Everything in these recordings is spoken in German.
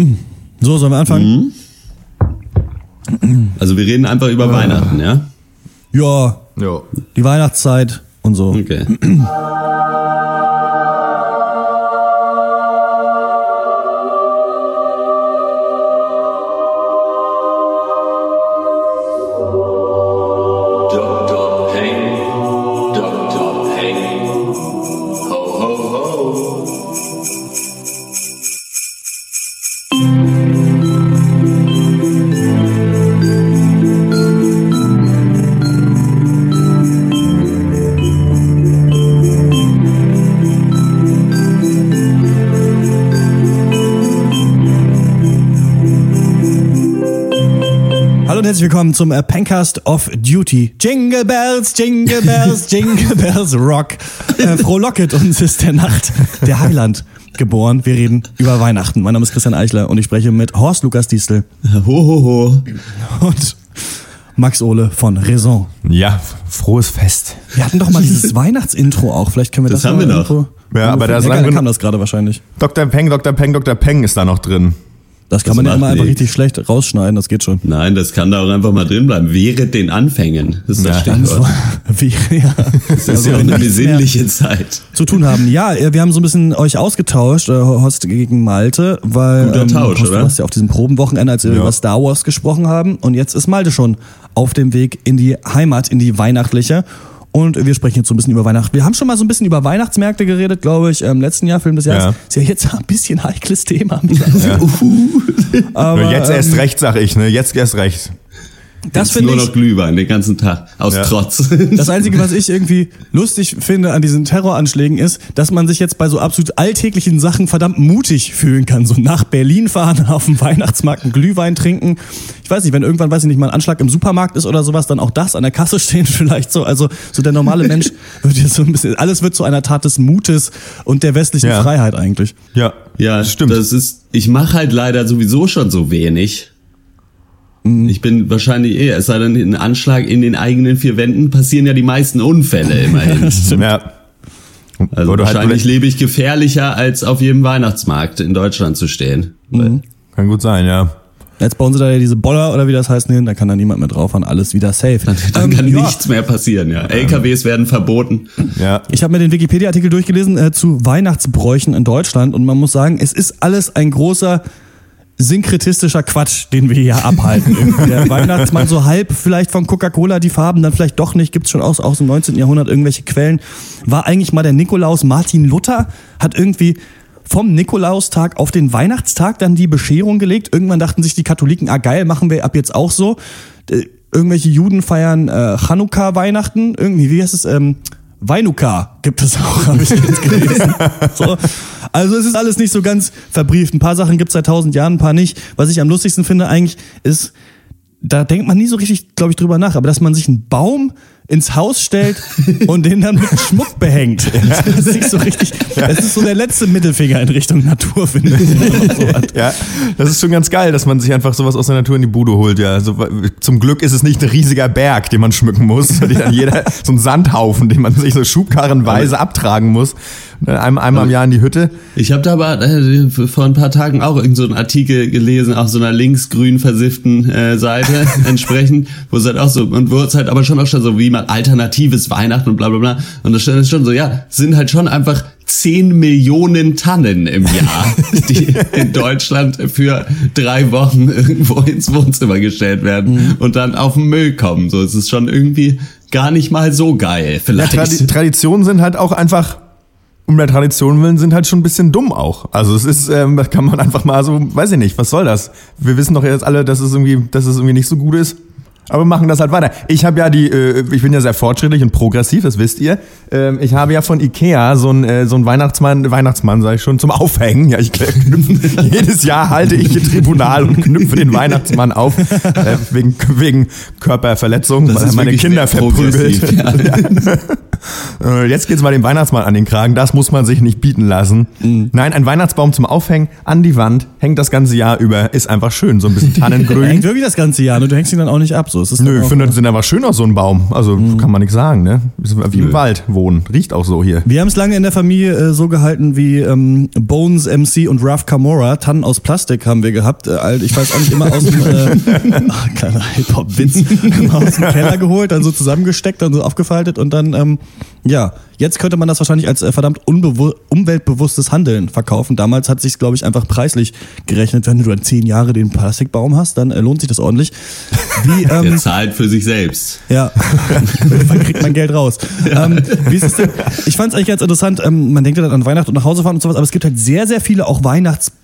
So, sollen wir anfangen? Also wir reden einfach über Weihnachten, ja? Ja, Jo. die Weihnachtszeit und so. Okay. herzlich willkommen zum äh, Pencast of Duty. Jingle Bells, Jingle Bells, Jingle Bells Rock. Äh, frohlocket uns ist der Nacht der Heiland geboren. Wir reden über Weihnachten. Mein Name ist Christian Eichler und ich spreche mit Horst Lukas Diestel Ho, ho, ho. und Max Ole von Raison. Ja, frohes Fest. Wir hatten doch mal dieses Weihnachtsintro auch. Vielleicht können wir das, Das haben mal wir noch. Ja, aber da ist ja, lang da genug- kam das gerade wahrscheinlich. Dr. Peng, Dr. Peng, Dr. Peng ist da noch drin. Das kann Das man ja immer einfach richtig schlecht rausschneiden, das geht schon. Nein, das kann da auch einfach mal drin bleiben. Während den Anfängen. Das ist das Ja, Das Stichwort. war, wie, ja. Das ist ja auch eine besinnliche Zeit. zu tun haben. Ja, äh, wir haben so ein bisschen euch ausgetauscht, äh, Horst gegen Malte, weil Guter Tausch, Horst, du oder? warst ja auf diesem Probenwochenende, als wir Ja. über Star Wars gesprochen haben und jetzt ist Malte schon auf dem Weg in die Heimat, in die weihnachtliche und wir sprechen jetzt so ein bisschen über Weihnachten. Wir haben schon mal so ein bisschen über Weihnachtsmärkte geredet, glaube ich, im letzten Jahr, Film des Jahres. Ja. Ist ja jetzt ein bisschen heikles Thema. Aber, jetzt erst ähm, recht, sag ich, ne? Jetzt erst recht. Das finde nur ich, noch Glühwein den ganzen Tag. Aus Ja. Trotz. Das Einzige, was ich irgendwie lustig finde an diesen Terroranschlägen ist, dass man sich jetzt bei so absolut alltäglichen Sachen verdammt mutig fühlen kann. So nach Berlin fahren, auf dem Weihnachtsmarkt einen Glühwein trinken. Ich weiß nicht, wenn irgendwann, weiß ich nicht, mal ein Anschlag im Supermarkt ist oder sowas, dann auch das an der Kasse stehen vielleicht so. Also so der normale Mensch wird jetzt so ein bisschen, alles wird zu einer Tat des Mutes und der westlichen Ja. Freiheit eigentlich. Ja, Ja, stimmt. Das ist, ich mache halt leider sowieso schon so wenig. Ich bin wahrscheinlich eher, es sei denn, ein Anschlag in den eigenen vier Wänden passieren ja die meisten Unfälle immerhin. ja. Also Oder halt wahrscheinlich vielleicht- lebe ich gefährlicher, als auf jedem Weihnachtsmarkt in Deutschland zu stehen. Mhm. Kann gut sein, ja. Jetzt bauen sie da ja diese Boller oder wie das heißt hin, da kann da niemand mehr drauf fahren, alles wieder safe. Dann Ähm, kann ja. nichts mehr passieren, ja. LKWs werden verboten. Ja. Ich habe mir den Wikipedia-Artikel durchgelesen äh, zu Weihnachtsbräuchen in Deutschland und man muss sagen, es ist alles ein großer synkretistischer Quatsch, den wir hier abhalten. Der Weihnachtsmann so halb vielleicht von Coca-Cola die Farben, dann vielleicht doch nicht, gibt's schon aus, aus dem 19. Jahrhundert irgendwelche Quellen. War eigentlich mal der Nikolaus Martin Luther, hat irgendwie vom Nikolaustag auf den Weihnachtstag dann die Bescherung gelegt. Irgendwann dachten sich die Katholiken, ah geil, machen wir ab jetzt auch so. Äh, Irgendwelche Juden feiern äh, Chanukka Weihnachten, irgendwie, wie heißt es, ähm, Weinuka gibt es auch, habe ich jetzt gelesen. so. Also es ist alles nicht so ganz verbrieft. Ein paar Sachen gibt's seit tausend Jahren, ein paar nicht. Was ich am lustigsten finde eigentlich ist, da denkt man nie so richtig, glaube ich, drüber nach, aber dass man sich einen Baum ins Haus stellt und den dann mit Schmuck behängt. Das ist so richtig. Das ist so der letzte Mittelfinger in Richtung Natur, finde ich. Ja, das ist schon ganz geil, dass man sich einfach sowas aus der Natur in die Bude holt. Ja, also, zum Glück ist es nicht ein riesiger Berg, den man schmücken muss, dann jeder so ein Sandhaufen, den man sich so schubkarrenweise abtragen muss. Einmal, einmal im Jahr in die Hütte. Ich habe da aber äh, vor ein paar Tagen auch irgend so einen Artikel gelesen auf so einer linksgrün versifften äh, Seite entsprechend, wo es halt auch so, und wo es halt aber schon auch schon so wie mal alternatives Weihnachten und bla bla bla. Und das ist schon so, ja, es sind halt schon einfach 10 Millionen Tannen im Jahr, die in Deutschland für drei Wochen irgendwo ins Wohnzimmer gestellt werden und dann auf den Müll kommen. So, es ist schon irgendwie gar nicht mal so geil, Ja, vielleicht. Tradi Traditionen sind halt auch einfach, um der Tradition willen, sind halt schon ein bisschen dumm auch. Also es ist, ähm, da kann man einfach mal so, weiß ich nicht, was soll das? Wir wissen doch jetzt alle, dass es irgendwie, dass es irgendwie nicht so gut ist. Aber machen das halt weiter. Ich habe ja die, äh, ich bin ja sehr fortschrittlich und progressiv, das wisst ihr. Ähm, ich habe ja von Ikea so ein äh, so ein Weihnachtsmann, Weihnachtsmann sage ich schon, zum Aufhängen. Ja, ich knüpfe, jedes Jahr halte ich hier Tribunal und knüpfe den Weihnachtsmann auf äh, wegen wegen Körperverletzung, Das weil er meine Kinder verprügelt. ja. Äh, Jetzt geht's mal dem Weihnachtsmann an den Kragen. Das muss man sich nicht bieten lassen. Mhm. Nein, ein Weihnachtsbaum zum Aufhängen an die Wand, hängt das ganze Jahr über, ist einfach schön. So ein bisschen Er hängt Tannengrün. wirklich das ganze Jahr und du hängst ihn dann auch nicht ab. So. Es ist Nö, ich auch, finde, das sind aber schön aus so ein Baum. Also kann man nichts sagen, ne? Wie im Wald wohnen. Riecht auch so hier. Wir haben es lange in der Familie äh, so gehalten wie ähm, Bones MC und Raf Camora. Tannen aus Plastik haben wir gehabt. Äh, ich weiß auch nicht, immer aus dem äh, ach, kleiner Hip-Hop-Witz. Immer aus dem Keller geholt, dann so zusammengesteckt, dann so aufgefaltet und dann, ähm, ja, jetzt könnte man das wahrscheinlich als äh, verdammt umweltbewusstes Handeln verkaufen. Damals hat sich glaube ich, einfach preislich gerechnet. Wenn du dann zehn Jahre den Plastikbaum hast, dann äh, lohnt sich das ordentlich. Wie, ähm, Der zahlt für sich selbst. ja, wann kriegt man Geld raus? Ähm, wie ist es denn? Ich fand es eigentlich ganz interessant. Ähm, man denkt ja dann an Weihnachten und nach Hause fahren und sowas, aber es gibt halt sehr, sehr viele auch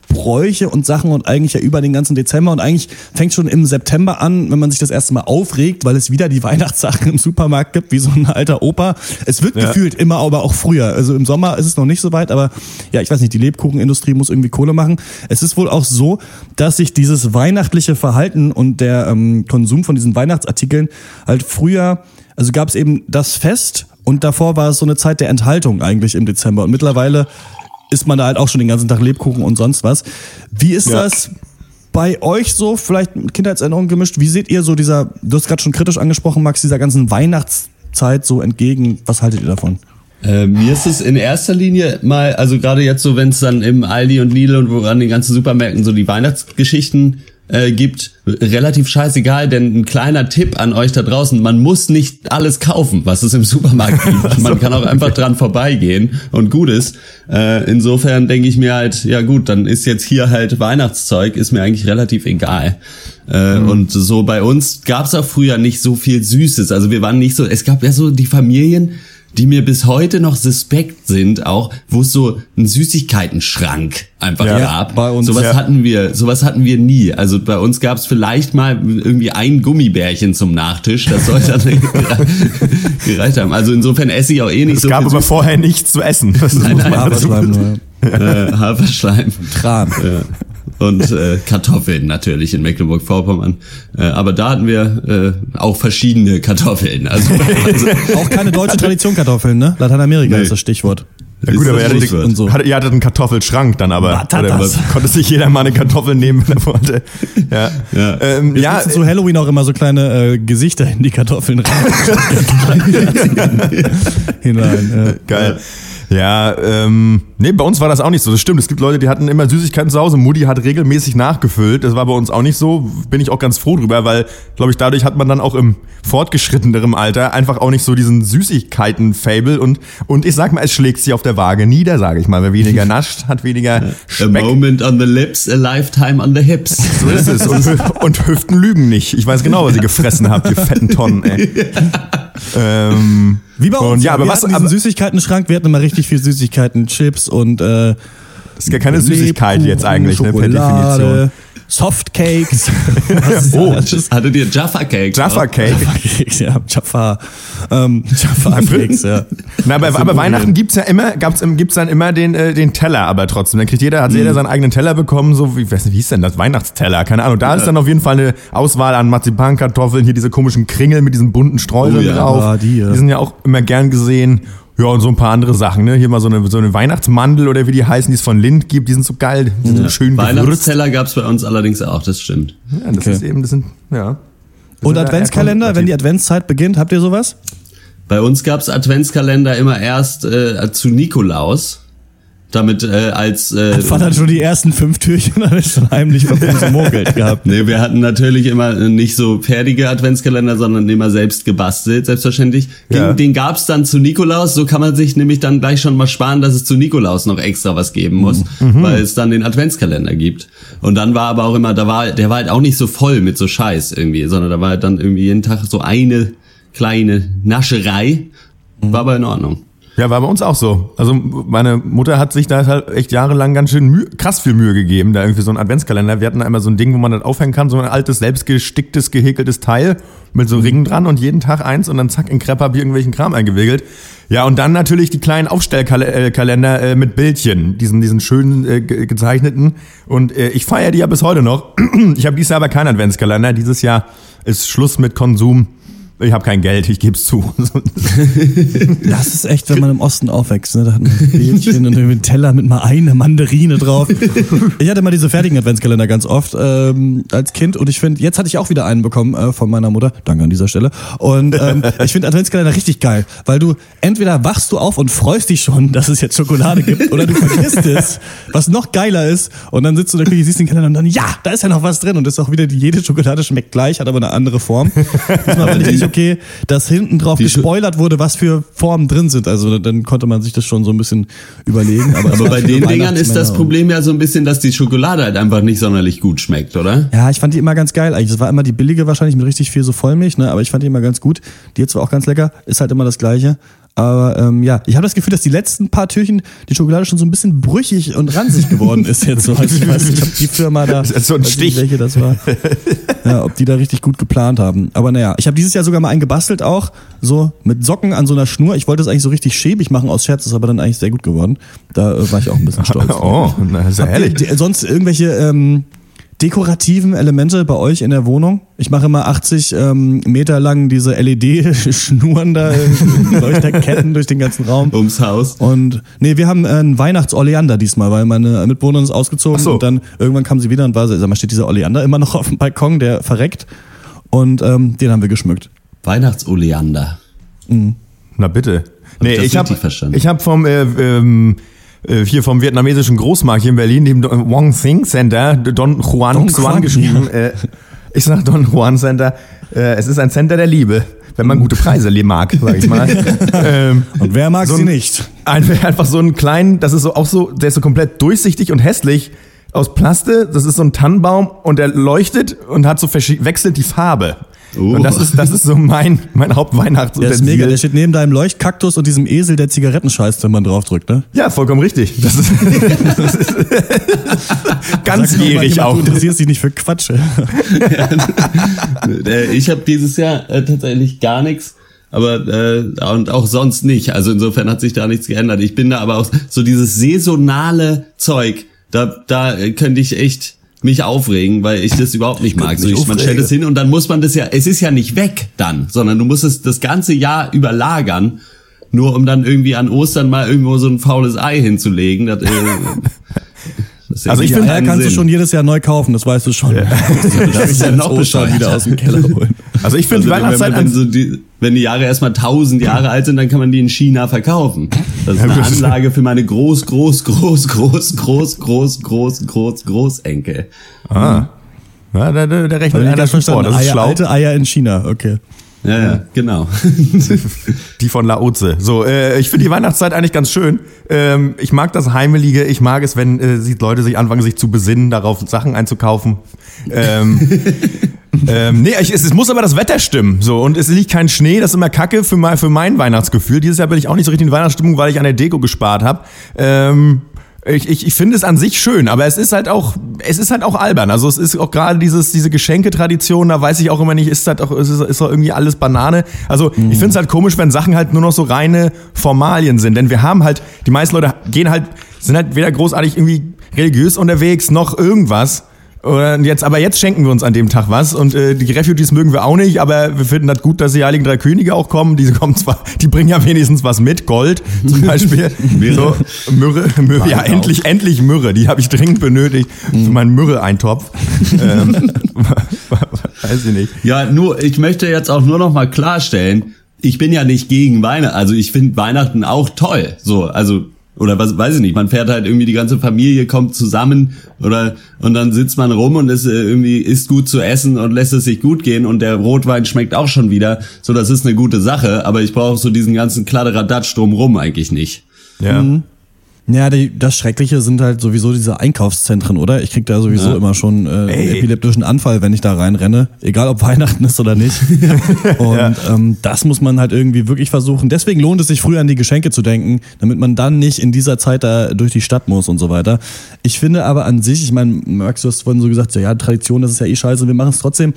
Weihnachtsbräuche und Sachen und eigentlich ja über den ganzen Dezember und eigentlich fängt schon im September an, wenn man sich das erste Mal aufregt, weil es wieder die Weihnachtssachen im Supermarkt gibt, wie so ein alter Opa. Es wird Ja. gefühlt immer, aber auch früher. Also im Sommer ist es noch nicht so weit, aber ja, ich weiß nicht, die Lebkuchenindustrie muss irgendwie Kohle machen. Es ist wohl auch so, dass sich dieses weihnachtliche Verhalten und der ähm, Konsum von diesen Weihnachtsartikeln halt früher, also gab es eben das Fest und davor war es so eine Zeit der Enthaltung eigentlich im Dezember und mittlerweile isst man da halt auch schon den ganzen Tag Lebkuchen und sonst was. Wie ist Ja. das bei euch so, vielleicht mit Kindheitserinnerungen gemischt? Wie seht ihr so dieser, du hast gerade schon kritisch angesprochen, Max, dieser ganzen Weihnachtszeit so entgegen? Was haltet ihr davon? Äh, mir ist es in erster Linie mal, also gerade jetzt so, wenn es dann im Aldi und Lidl und wo an den ganzen Supermärkten so die Weihnachtsgeschichten äh, gibt, relativ scheißegal, denn ein kleiner Tipp an euch da draußen, man muss nicht alles kaufen, was es im Supermarkt gibt. Man kann auch einfach dran vorbeigehen und gut ist. Äh, insofern denke ich mir halt, ja gut, dann ist jetzt hier halt Weihnachtszeug, ist mir eigentlich relativ egal. Äh, Und so bei uns gab's auch früher nicht so viel Süßes. Also wir waren nicht so, es gab ja so die Familien, die mir bis heute noch suspekt sind, auch wo es so einen Süßigkeiten-Schrank einfach Ja, gab. bei uns, sowas ja. hatten wir, sowas hatten wir nie. Also bei uns gab es vielleicht mal irgendwie ein Gummibärchen zum Nachtisch, das sollte dann gereicht haben. Also insofern esse ich auch eh nicht Es so gab viel aber vorher nichts zu essen. Das muss Nein, man nein, Haferschleim nur. äh, Haferschleim. Tran. Ja. Und äh, Kartoffeln natürlich in Mecklenburg-Vorpommern. Äh, aber da hatten wir äh, auch verschiedene Kartoffeln. Also, also Auch keine deutsche Tradition Kartoffeln, ne? Lateinamerika Nee. ist das Stichwort. Ja, gut, aber ihr hattet, so. hattet, ihr hattet einen Kartoffelschrank dann aber. Batatas. Oder konnte sich jeder mal eine Kartoffel nehmen, wenn er wollte. Ja, Ja. ähm, ja, zu Halloween auch immer so kleine äh, Gesichter in die Kartoffeln rein. hinein. Ja. Geil. Ja, ähm, nee, bei uns war das auch nicht so. Das stimmt. Es gibt Leute, die hatten immer Süßigkeiten zu Hause. Mutti hat regelmäßig nachgefüllt. Das war bei uns auch nicht so. Bin ich auch ganz froh drüber, weil, glaube ich, dadurch hat man dann auch im fortgeschritteneren Alter einfach auch nicht so diesen Süßigkeiten-Fable. Und, und ich sag mal, es schlägt sich auf der Waage nieder, sage ich mal. Wer weniger nascht, hat weniger a Speck. moment on the lips, a lifetime on the hips. So ist es. Und, und Hüften lügen nicht. Ich weiß genau, was ihr gefressen habt, ihr fetten Tonnen, ey. Ähm, Wie bei uns. Und ja, aber wir was- hatten diesen aber- Süßigkeiten-Schrank, wir hatten immer richtig viel Süßigkeiten, Chips und äh, ist ja keine Süßigkeit jetzt eigentlich, ne, per Schokolade, Definition. Softcakes. Oh. alles? Hattet ihr Jaffa Cakes? Jaffa Cake. Cakes, ja, Jaffa, ähm, Jaffa Cakes, ja. Na, aber, aber Problem. Weihnachten gibt's ja immer, gab's, im- gibt's dann immer den, äh, den Teller, aber trotzdem. Dann kriegt jeder, hat Mhm. jeder seinen eigenen Teller bekommen, so wie, weiß nicht, wie hieß denn das? Weihnachtsteller, keine Ahnung. Da ist dann auf jeden Fall eine Auswahl an Marzipankartoffeln, hier diese komischen Kringel mit diesen bunten Streuseln Oh ja. drauf. Ah, die, ja. die sind ja auch immer gern gesehen. Ja, und so ein paar andere Sachen, ne? Hier mal so eine, so eine Weihnachtsmandel oder wie die heißen, die es von Lind gibt, die sind so geil, die sind so schön. Weihnachtsteller gab's bei uns allerdings auch, das stimmt. Ja, das Okay. ist eben, das sind, ja. Das Und sind Adventskalender, wenn die Adventszeit beginnt, habt ihr sowas? Bei uns gab's Adventskalender immer erst äh, zu Nikolaus. Damit äh, als äh, Vater hat schon die ersten fünf Türchen und hat schon heimlich vermogelt gehabt. Nee, wir hatten natürlich immer nicht so fertige Adventskalender, sondern immer selbst gebastelt, selbstverständlich. Den, Ja. den gab's dann zu Nikolaus, so kann man sich nämlich dann gleich schon mal sparen, dass es zu Nikolaus noch extra was geben muss, weil es dann den Adventskalender gibt. Und dann war aber auch immer, da war, der war halt auch nicht so voll mit so Scheiß irgendwie, sondern da war halt dann irgendwie jeden Tag so eine kleine Nascherei. War aber in Ordnung. Ja, war bei uns auch so. Also meine Mutter hat sich da halt echt jahrelang ganz schön Mühe, krass viel Mühe gegeben, da irgendwie so ein Adventskalender. Wir hatten da immer so ein Ding, wo man das aufhängen kann, so ein altes, selbstgesticktes, gehäkeltes Teil mit so Ringen dran und jeden Tag eins und dann zack in Krepppapier irgendwelchen Kram eingewickelt. Ja, und dann natürlich die kleinen Aufstellkalender äh, mit Bildchen, diesen, diesen schönen äh, ge- gezeichneten. Und äh, ich feiere die ja bis heute noch. Ich habe dieses Jahr aber keinen Adventskalender. Dieses Jahr ist Schluss mit Konsum Ich habe kein Geld, ich gebe es zu. Das ist echt, wenn man im Osten aufwächst, ne? Da hat man ein Bildchen und einen Teller mit mal eine Mandarine drauf. Ich hatte mal diese fertigen Adventskalender ganz oft ähm, als Kind und ich finde, jetzt hatte ich auch wieder einen bekommen äh, von meiner Mutter. Danke an dieser Stelle. Und ähm, ich finde Adventskalender richtig geil, weil du entweder wachst du auf und freust dich schon, dass es jetzt Schokolade gibt, oder du vergisst es, was noch geiler ist. Und dann sitzt du in der Küche, siehst den Kalender und dann, ja, da ist ja noch was drin. Und das ist auch wieder, jede Schokolade schmeckt gleich, hat aber eine andere Form. Diesmal fand ich okay, dass hinten drauf Die gespoilert wurde, was für Formen drin sind. Also dann konnte man sich das schon so ein bisschen überlegen. Aber, Aber bei den Dingern ist das Problem ja so ein bisschen, dass die Schokolade halt einfach nicht sonderlich gut schmeckt, oder? Ja, ich fand die immer ganz geil. Eigentlich, das war immer die billige wahrscheinlich mit richtig viel so Vollmilch, ne? Aber ich fand die immer ganz gut. Die jetzt zwar auch ganz lecker, ist halt immer das Gleiche. Aber ähm, ja, ich habe das Gefühl, dass die letzten paar Türchen die Schokolade schon so ein bisschen brüchig und ranzig geworden ist jetzt so. Ich weiß nicht, ob die Firma da, so ein Stich. welche das war, ja, ob die da richtig gut geplant haben. Aber naja, ich habe dieses Jahr sogar mal einen gebastelt auch, so mit Socken an so einer Schnur. Ich wollte es eigentlich so richtig schäbig machen aus Scherz, ist aber dann eigentlich sehr gut geworden. Da äh, war ich auch ein bisschen stolz. Oh, na, ist ja herrlich. de- sonst irgendwelche ähm, dekorativen Elemente bei euch in der Wohnung? Ich mache immer 80 ähm, Meter lang diese LED-Schnuren da, äh, Leuchterketten durch den ganzen Raum. Ums Haus. Und nee, wir haben äh, einen Weihnachtsoleander diesmal, weil meine Mitbewohnerin ist ausgezogen so. und dann irgendwann kam sie wieder und war so, sag mal, steht dieser Oleander immer noch auf dem Balkon, der verreckt. Und ähm, den haben wir geschmückt. Weihnachtsoleander. Na bitte. ich Nee, das ich habe ich hab vom äh, ähm, äh, hier vom vietnamesischen Großmarkt hier in Berlin, dem Wong Thing Center, Don Juan Don Xuan geschrieben. Äh, ich sag Don Juan Center. Äh, es ist ein Center der Liebe, wenn man gute Preise mag, sag ich mal. ähm, Und wer mag So sie nicht? ein, einfach so einen kleinen, das ist so auch so, der ist so komplett durchsichtig und hässlich aus Plaste. Das ist so ein Tannenbaum und der leuchtet und hat so wechselt die Farbe. Oh. Und das ist, das ist so mein, mein Der Hauptweihnachtsutensil. ist mega, der steht neben deinem Leuchtkaktus und diesem Esel, der Zigaretten scheißt, wenn man draufdrückt, ne? Ja, vollkommen richtig. Das ist, das ist ganzjährig Sag mal, auch. Du interessierst dich nicht für Quatsch. Äh, ich habe dieses Jahr äh, tatsächlich gar nichts. Aber äh, und auch sonst nicht. Also insofern hat sich da nichts geändert. Ich bin da aber auch so dieses saisonale Zeug, da, da äh, könnte ich echt mich aufregen, weil ich das überhaupt nicht mag. So, ich, man stellt es hin und dann muss man das ja, es ist ja nicht weg dann, sondern du musst es das ganze Jahr überlagern, nur um dann irgendwie an Ostern mal irgendwo so ein faules Ei hinzulegen. Das, äh, das Also ich finde, Ja, keinen kannst du Sinn. schon jedes Jahr neu kaufen, das weißt du schon. Ja. Das ist ja noch bescheuerter. wieder aus dem Keller holen. Also ich finde Also die Weihnachtszeit an, so die, wenn die Jahre erstmal tausend Jahre alt sind, dann kann man die in China verkaufen. Das ist eine Anlage für meine groß, groß, groß, groß, groß, groß, groß, groß, Großenkel. ah, ja, da, da, da rechnet ich einer schon vor. Das ist Eier, schlau. alte Eier in China, okay. Ja, ja, genau. Die von Laoze. So, äh, ich finde die Weihnachtszeit eigentlich ganz schön. Ähm, ich mag das Heimelige. Ich mag es, wenn äh, Leute sich anfangen, sich zu besinnen, darauf Sachen einzukaufen. Ähm, ähm, nee, ich, es, es muss aber das Wetter stimmen. So, und es liegt kein Schnee, das ist immer Kacke für mein, für mein Weihnachtsgefühl. Dieses Jahr bin ich auch nicht so richtig in Weihnachtsstimmung, weil ich an der Deko gespart habe. Ähm, ich, ich, ich finde es an sich schön, aber es ist halt auch, es ist halt auch albern. Also es ist auch gerade dieses, diese Geschenketradition, da weiß ich auch immer nicht, ist das auch, ist, ist doch irgendwie alles Banane. Also ich finde es halt komisch, wenn Sachen halt nur noch so reine Formalien sind. Denn wir haben halt, die meisten Leute gehen halt, sind halt weder großartig irgendwie religiös unterwegs, noch irgendwas. Oder jetzt, aber jetzt schenken wir uns an dem Tag was und äh, die Refugees mögen wir auch nicht, aber wir finden das gut, dass die Heiligen Drei Könige auch kommen. Diese kommen zwar, die bringen ja wenigstens was mit, Gold zum Beispiel. so, Myrrhe, Myrrhe ja endlich, endlich Myrrhe, die habe ich dringend benötigt für meinen Myrrhe-Eintopf. ähm, weiß ich nicht. Ja, nur, ich möchte jetzt auch nur noch mal klarstellen, ich bin ja nicht gegen Weihnachten, also ich finde Weihnachten auch toll. So, also, oder was, weiß ich nicht, man fährt halt irgendwie die ganze Familie kommt zusammen oder, und dann sitzt man rum und ist äh, irgendwie, isst gut zu essen und lässt es sich gut gehen und der Rotwein schmeckt auch schon wieder. So, das ist eine gute Sache, aber ich brauche so diesen ganzen Kladderadatsch drumrum eigentlich nicht. Ja. Ja, die, das Schreckliche sind halt sowieso diese Einkaufszentren, oder? Ich krieg da sowieso Ja. immer schon äh, einen epileptischen Anfall, wenn ich da reinrenne, egal ob Weihnachten ist oder nicht. Und ähm, das muss man halt irgendwie wirklich versuchen. Deswegen lohnt es sich früher an die Geschenke zu denken, damit man dann nicht in dieser Zeit da durch die Stadt muss und so weiter. Ich finde aber an sich, ich meine, Max, du hast vorhin so gesagt, ja, ja, Tradition, das ist ja eh scheiße, wir machen es trotzdem.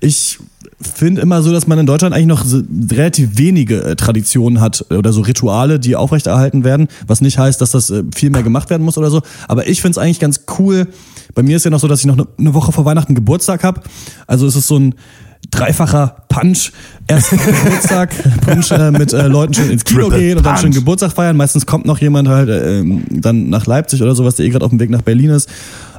Ich finde immer so, dass man in Deutschland eigentlich noch so relativ wenige äh, Traditionen hat oder so Rituale, die aufrechterhalten werden, was nicht heißt, dass das äh, viel mehr gemacht werden muss oder so. Aber ich finde es eigentlich ganz cool. Bei mir ist ja noch so, dass ich noch eine, eine Woche vor Weihnachten Geburtstag habe. Also es ist so ein dreifacher Punch. Erst Geburtstag, Punch äh, mit äh, Leuten schon ins Kino Triple gehen und dann schön Geburtstag feiern. Meistens kommt noch jemand halt äh, ähm, dann nach Leipzig oder sowas, der eh gerade auf dem Weg nach Berlin ist.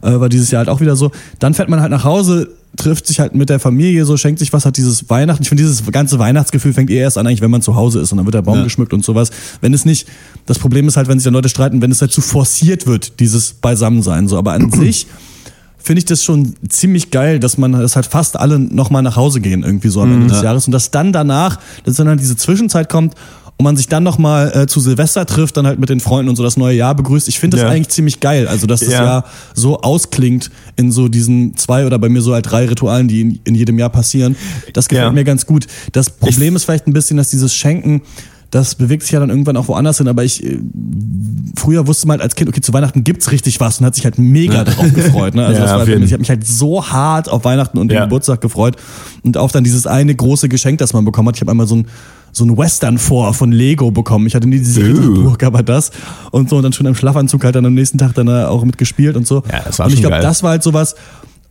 Äh, war dieses Jahr halt auch wieder so. Dann fährt man halt nach Hause, trifft sich halt mit der Familie, so schenkt sich was, hat dieses Weihnachten. Ich finde, dieses ganze Weihnachtsgefühl fängt eh erst an, eigentlich, wenn man zu Hause ist und dann wird der Baum Ja. geschmückt und sowas. Wenn es nicht, das Problem ist halt, wenn sich dann Leute streiten, wenn es halt zu forciert wird, dieses Beisammensein. So, aber an sich finde ich das schon ziemlich geil, dass man, dass halt fast alle nochmal nach Hause gehen irgendwie so am Ende des Jahres und dass dann danach, dass dann halt diese Zwischenzeit kommt und man sich dann nochmal äh, zu Silvester trifft, dann halt mit den Freunden und so das neue Jahr begrüßt. Ich finde das Ja. eigentlich ziemlich geil, also dass das Ja. Jahr so ausklingt in so diesen zwei oder bei mir so halt drei Ritualen, die in, in jedem Jahr passieren. Das gefällt Ja. mir ganz gut. Das Problem ist vielleicht ein bisschen, dass dieses Schenken das bewegt sich ja dann irgendwann auch woanders hin, aber ich, äh, früher wusste man halt als Kind, okay, zu Weihnachten gibt's richtig was und hat sich halt mega darauf gefreut. Ne? Also Ja, das war, auf jeden. ich habe mich halt so hart auf Weihnachten und den Ja. Geburtstag gefreut und auch dann dieses eine große Geschenk, das man bekommen hat. Ich habe einmal so ein so ein Western vor von Lego bekommen. Ich hatte nie diese. Ritterburg, aber das und so und dann schon im Schlafanzug halt dann am nächsten Tag dann auch mitgespielt und so. Ja, das war und ich glaube, das war halt sowas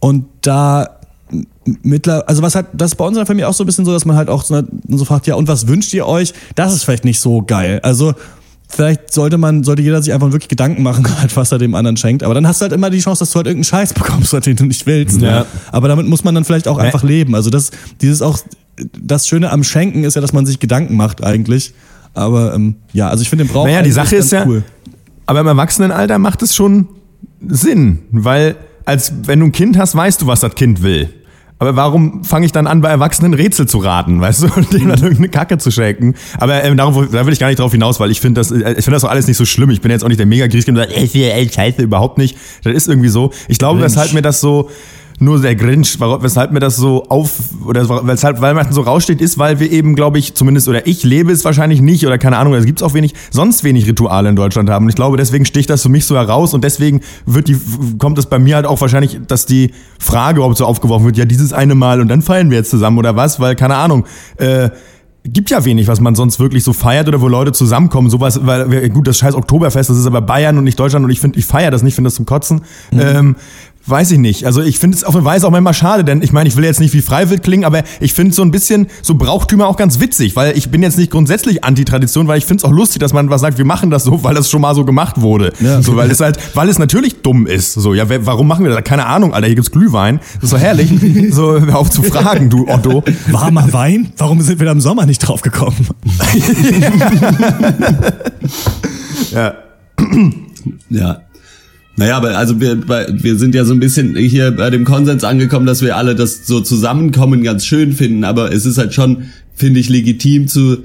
und da mittler, also was halt, das ist bei unserer Familie auch so ein bisschen so, dass man halt auch so, so fragt, ja, und was wünscht ihr euch? Das ist vielleicht nicht so geil. Also, vielleicht sollte man, sollte jeder sich einfach wirklich Gedanken machen, halt, was er dem anderen schenkt. Aber dann hast du halt immer die Chance, dass du halt irgendeinen Scheiß bekommst, halt, den du nicht willst. Ja. Ne? Aber damit muss man dann vielleicht auch einfach leben. Also das, dieses auch, das Schöne am Schenken ist ja, dass man sich Gedanken macht eigentlich. Aber ähm, ja, also ich finde den Brauch Naja, die Sache ist ja, cool. aber im Erwachsenenalter macht es schon Sinn, weil als wenn du ein Kind hast, weißt du, was das Kind will. Aber warum fange ich dann an, bei Erwachsenen Rätsel zu raten, weißt du, und denen dann irgendeine Kacke zu schenken? Aber ähm, darauf, da will ich gar nicht drauf hinaus, weil ich finde das, äh, ich finde das auch alles nicht so schlimm. Ich bin jetzt auch nicht der mega Griechen und sage, ey, ey, scheiße, überhaupt nicht. Das ist irgendwie so. Ich glaube, Grinch. weshalb mir das so, nur der Grinch, warum- weshalb mir das so auf, oder weshalb Weihnachten so raussteht, ist, weil wir eben, glaube ich, zumindest, oder ich lebe es wahrscheinlich nicht, oder keine Ahnung, es gibt auch wenig, sonst wenig Rituale in Deutschland haben. Und ich glaube, deswegen sticht das für mich so heraus und deswegen wird die, kommt es bei mir halt auch wahrscheinlich, dass die Frage überhaupt so aufgeworfen wird, ja, dieses eine Mal und dann feiern wir jetzt zusammen oder was, weil, keine Ahnung, äh, gibt ja wenig, was man sonst wirklich so feiert oder wo Leute zusammenkommen. Sowas, weil gut, das scheiß Oktoberfest, das ist aber Bayern und nicht Deutschland und ich finde, ich feiere das nicht, finde das zum Kotzen. Ähm, weiß ich nicht. Also ich finde es auf eine Weise auch manchmal schade, denn ich meine, ich will jetzt nicht wie Freiwild klingen, aber ich finde so ein bisschen so Brauchtümer auch ganz witzig, weil ich bin jetzt nicht grundsätzlich Anti-Tradition, weil ich finde es auch lustig, dass man was sagt, wir machen das so, weil das schon mal so gemacht wurde. Ja. So, weil es halt, weil es natürlich dumm ist. So, ja, wer, warum machen wir das? Keine Ahnung, Alter, hier gibt's Glühwein. Das ist so herrlich. so, hör auf zu fragen, du Otto. Warmer Wein? Warum sind wir da im Sommer nicht drauf gekommen? Ja. Ja. Naja, aber also wir, wir sind ja so ein bisschen hier bei dem Konsens angekommen, dass wir alle das so Zusammenkommen ganz schön finden, aber es ist halt schon, finde ich, legitim zu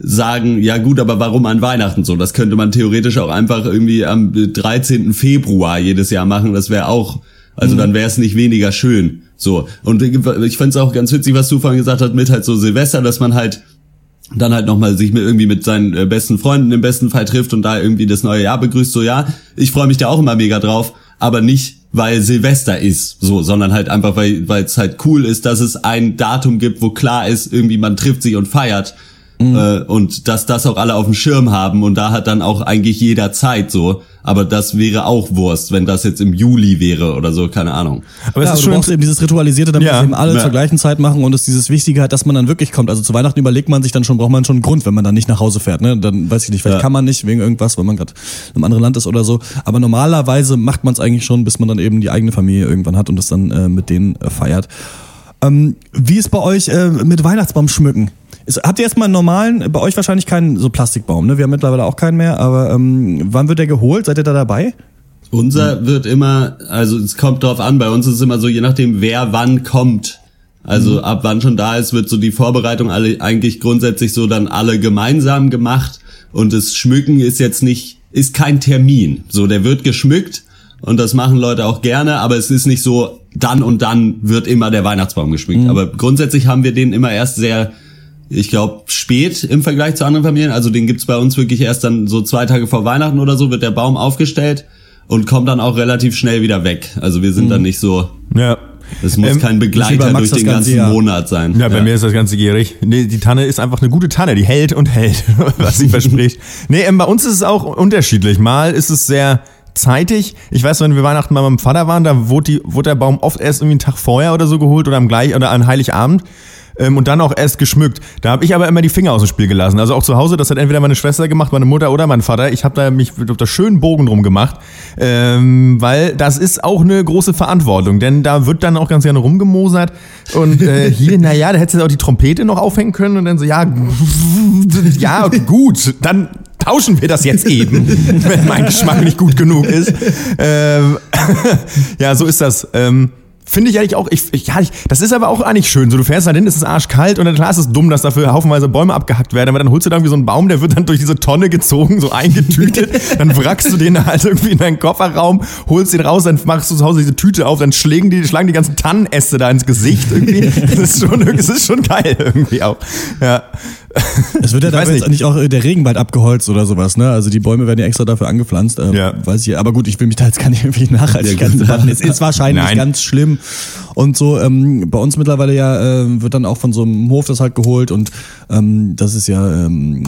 sagen, ja gut, aber warum an Weihnachten so? Das könnte man theoretisch auch einfach irgendwie am 13. Februar jedes Jahr machen, das wäre auch, also dann wäre es nicht weniger schön. So. Und ich fand es auch ganz witzig, was du vorhin gesagt hast, mit halt so Silvester, dass man halt dann halt nochmal sich mit irgendwie mit seinen äh, besten Freunden im besten Fall trifft und da irgendwie das neue Jahr begrüßt, so ja, ich freue mich da auch immer mega drauf, aber nicht, weil Silvester ist, so, sondern halt einfach, weil weil es halt cool ist, dass es ein Datum gibt, wo klar ist, irgendwie man trifft sich und feiert äh, und dass das auch alle auf dem Schirm haben und da hat dann auch eigentlich jeder Zeit so, aber das wäre auch Wurst, wenn das jetzt im Juli wäre oder so, keine Ahnung. Aber ja, es ist du schon eben dieses Ritualisierte, damit Ja, eben alle ja. zur gleichen Zeit machen und es dieses Wichtige hat, dass man dann wirklich kommt. Also zu Weihnachten überlegt man sich dann schon, braucht man schon einen Grund, wenn man dann nicht nach Hause fährt. Ne? Dann weiß ich nicht, vielleicht Ja. kann man nicht wegen irgendwas, weil man gerade in einem anderen Land ist oder so. Aber normalerweise macht man es eigentlich schon, bis man dann eben die eigene Familie irgendwann hat und das dann äh, mit denen äh, feiert. Ähm, wie ist bei euch äh, mit Weihnachtsbaum schmücken? Ist, habt ihr erstmal einen normalen, bei euch wahrscheinlich keinen so Plastikbaum, ne? Wir haben mittlerweile auch keinen mehr, aber ähm, wann wird der geholt? Seid ihr da dabei? Unser wird immer, also es kommt drauf an, bei uns ist es immer so, je nachdem wer wann kommt. Also ab wann schon da ist, wird so die Vorbereitung alle eigentlich grundsätzlich so dann alle gemeinsam gemacht und das Schmücken ist jetzt nicht, ist kein Termin. So, der wird geschmückt und das machen Leute auch gerne, aber es ist nicht so, dann und dann wird immer der Weihnachtsbaum geschmückt. Aber grundsätzlich haben wir den immer erst sehr, ich glaube, spät im Vergleich zu anderen Familien. Also den gibt's bei uns wirklich erst dann so zwei Tage vor Weihnachten oder so, wird der Baum aufgestellt und kommt dann auch relativ schnell wieder weg. Also wir sind dann nicht so, ja. es muss Ähm, kein Begleiter durch den ganze ganzen Jahr. Monat sein. Ja, bei mir ist das ganze gierig. Nee, die Tanne ist einfach eine gute Tanne, die hält und hält, was sie verspricht. Nee, ähm, bei uns ist es auch unterschiedlich. Mal ist es sehr zeitig. Ich weiß, wenn wir Weihnachten bei meinem Vater waren, da wurde, die, wurde der Baum oft erst irgendwie einen Tag vorher oder so geholt oder am gleich oder an Heiligabend ähm, und dann auch erst geschmückt. Da habe ich aber immer die Finger aus dem Spiel gelassen. Also auch zu Hause, das hat entweder meine Schwester gemacht, meine Mutter oder mein Vater. Ich habe da mich da schönen Bogen drum gemacht, ähm, weil das ist auch eine große Verantwortung, denn da wird dann auch ganz gerne rumgemosert und äh, hier, naja, da hättest du auch die Trompete noch aufhängen können und dann so, ja, ja, gut, dann tauschen wir das jetzt eben, wenn mein Geschmack nicht gut genug ist. Ähm, ja, so ist das. Ähm, Finde ich eigentlich auch, ich, ich, ja, ich, das ist aber auch eigentlich schön. So, du fährst da hin, es ist arschkalt und dann klar ist es dumm, dass dafür haufenweise Bäume abgehackt werden, aber dann holst du da irgendwie so einen Baum, der wird dann durch diese Tonne gezogen, so eingetütet, dann wrackst du den halt irgendwie in deinen Kofferraum, holst den raus, dann machst du zu Hause diese Tüte auf, dann schlagen die, schlagen die ganzen Tannenäste da ins Gesicht irgendwie. Das ist schon, das ist schon geil irgendwie auch. Ja. Es wird ja da nicht. eigentlich auch äh, der Regenwald abgeholzt oder sowas, ne? Also die Bäume werden ja extra dafür angepflanzt. Ähm, Ja. Weiß ich, aber gut, ich will mich da jetzt gar nicht irgendwie Nachhaltigkeitsdebatten. Es ist wahrscheinlich Nein. ganz schlimm. Und so, ähm, bei uns mittlerweile ja, äh, wird dann auch von so einem Hof das halt geholt und ähm, das ist ja, ähm,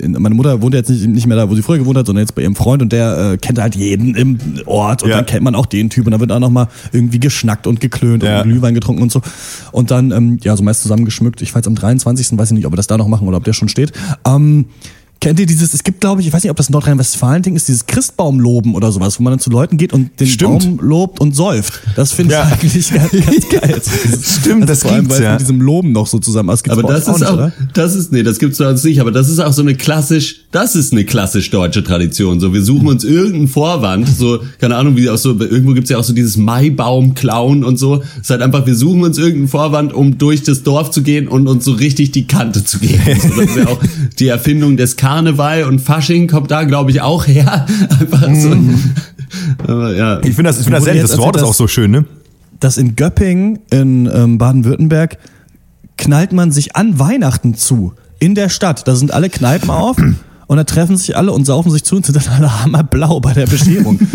in, meine Mutter wohnt ja jetzt nicht, nicht mehr da, wo sie früher gewohnt hat, sondern jetzt bei ihrem Freund und der äh, kennt halt jeden im Ort und Ja. dann kennt man auch den Typ und dann wird auch nochmal irgendwie geschnackt und geklönt Ja. und Glühwein getrunken und so. Und dann, ähm, ja, so meist zusammengeschmückt. Ich weiß am 23. weiß ich nicht, ob wir das da noch machen oder ob der schon steht. Ähm, Kennt ihr dieses, es gibt glaube ich, ich weiß nicht, ob das ein Nordrhein-Westfalen-Ding ist, dieses Christbaumloben oder sowas, wo man dann zu Leuten geht und den Stimmt. Baum lobt und säuft. Das finde ich Ja. eigentlich ganz, ganz geil. Stimmt, das vor allem, weil ja. mit diesem Loben noch so zusammen ist. Aber das ist auch, das ist, nee, das gibt's bei uns nicht, aber das ist auch so eine klassisch, das ist eine klassisch deutsche Tradition. So, wir suchen uns irgendeinen Vorwand, so, keine Ahnung, wie auch so, irgendwo gibt's ja auch so dieses Maibaum-Klauen und so. Es ist halt einfach, wir suchen uns irgendeinen Vorwand, um durch das Dorf zu gehen und uns so richtig die Kante zu geben. So, das ist ja auch die Erfindung des Karneval und Fasching kommt da, glaube ich, auch her. Einfach so. Aber ja. Ich finde das, ich finde das jetzt das Wort ist erzählt, auch so schön, ne? dass in Göppingen in ähm, Baden-Württemberg knallt man sich an Weihnachten zu. In der Stadt. Da sind alle Kneipen auf. Und da treffen sich alle und saufen sich zu und sind dann alle hammerblau bei der Bescherung.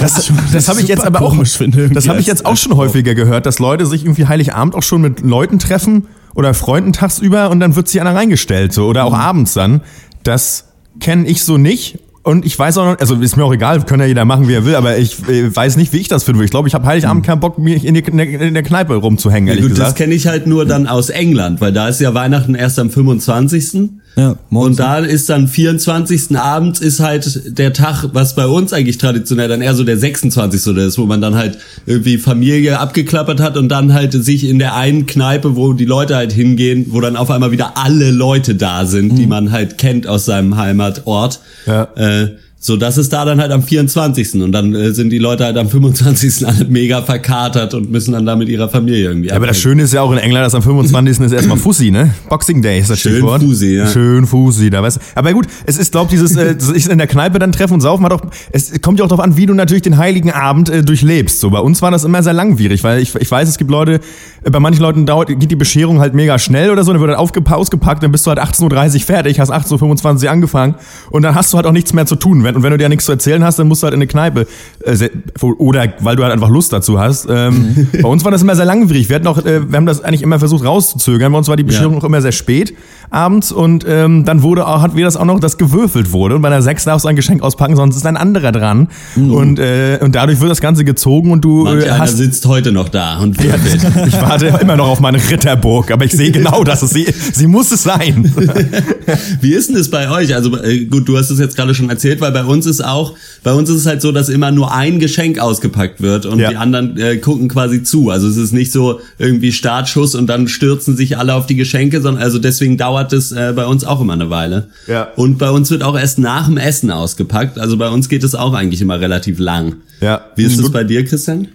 Das, das habe ich jetzt aber auch, komisch finde, das habe ich jetzt auch schon häufiger gehört, dass Leute sich irgendwie Heiligabend auch schon mit Leuten treffen oder Freunden tagsüber und dann wird sich einer reingestellt, so oder auch abends dann. Das kenne ich so nicht. Und ich weiß auch noch, also ist mir auch egal, kann ja jeder machen, wie er will, aber ich äh, weiß nicht, wie ich das finde. Ich glaube, ich habe Heiligabend keinen Bock, mich in, die, in, der, in der Kneipe rumzuhängen, Ja, gut, das gesagt. kenne ich halt nur dann aus England, weil da ist ja Weihnachten erst am 25. Ja, morgens. Und da ist dann 24. abends ist halt der Tag, was bei uns eigentlich traditionell dann eher so der 26. oder ist, wo man dann halt irgendwie Familie abgeklappert hat und dann halt sich in der einen Kneipe, wo die Leute halt hingehen, wo dann auf einmal wieder alle Leute da sind, die man halt kennt aus seinem Heimatort. Ja. Äh, so, das ist da dann halt am 24. Und dann äh, sind die Leute halt am 25. alle mega verkatert und müssen dann da mit ihrer Familie irgendwie Ja, aber das. Schöne ist ja auch in England, dass am 25. ist erstmal Fussi, ne? Boxing Day ist das Schön Stichwort. Fussi, ja. Schön Fussi, da weißt du. Aber gut, es ist, glaub dieses, äh, in der Kneipe dann treffen und saufen, hat auch, es kommt ja auch darauf an, wie du natürlich den heiligen Abend äh, durchlebst. So, bei uns war das immer sehr langwierig, weil ich, ich weiß, es gibt Leute, äh, bei manchen Leuten dauert, geht die Bescherung halt mega schnell oder so, dann wird halt aufgepa ausgepackt, dann bist du halt 18.30 Uhr fertig, hast 18.25 Uhr angefangen und dann hast du halt auch nichts mehr zu tun. Wenn, und wenn du dir nichts zu erzählen hast, dann musst du halt in eine Kneipe. Äh, oder weil du halt einfach Lust dazu hast. Ähm, bei uns war das immer sehr langwierig. Wir hatten auch, äh, wir haben das eigentlich immer versucht rauszuzögern. Bei uns war die Bescherung Ja. auch immer sehr spät abends und ähm, dann wurde auch, hat wir das auch noch, dass gewürfelt wurde. Und bei einer Sechs darfst du ein Geschenk auspacken, sonst ist ein anderer dran. Und, äh, und dadurch wird das Ganze gezogen und du Manch äh, hast. sitzt heute noch da und würfelt. Ich warte immer noch auf meine Ritterburg, aber ich sehe genau, dass es sie, sie muss es sein. Wie ist denn das bei euch? Also äh, gut, du hast es jetzt gerade schon erzählt, weil bei uns ist auch, bei uns ist es halt so, dass immer nur ein Geschenk ausgepackt wird und Ja. die anderen äh, gucken quasi zu. Also es ist nicht so irgendwie Startschuss und dann stürzen sich alle auf die Geschenke, sondern also deswegen dauert es äh, bei uns auch immer eine Weile. Ja. Und bei uns wird auch erst nach dem Essen ausgepackt. Also bei uns geht es auch eigentlich immer relativ lang. Ja. Wie ist das Gut. bei dir, Christian?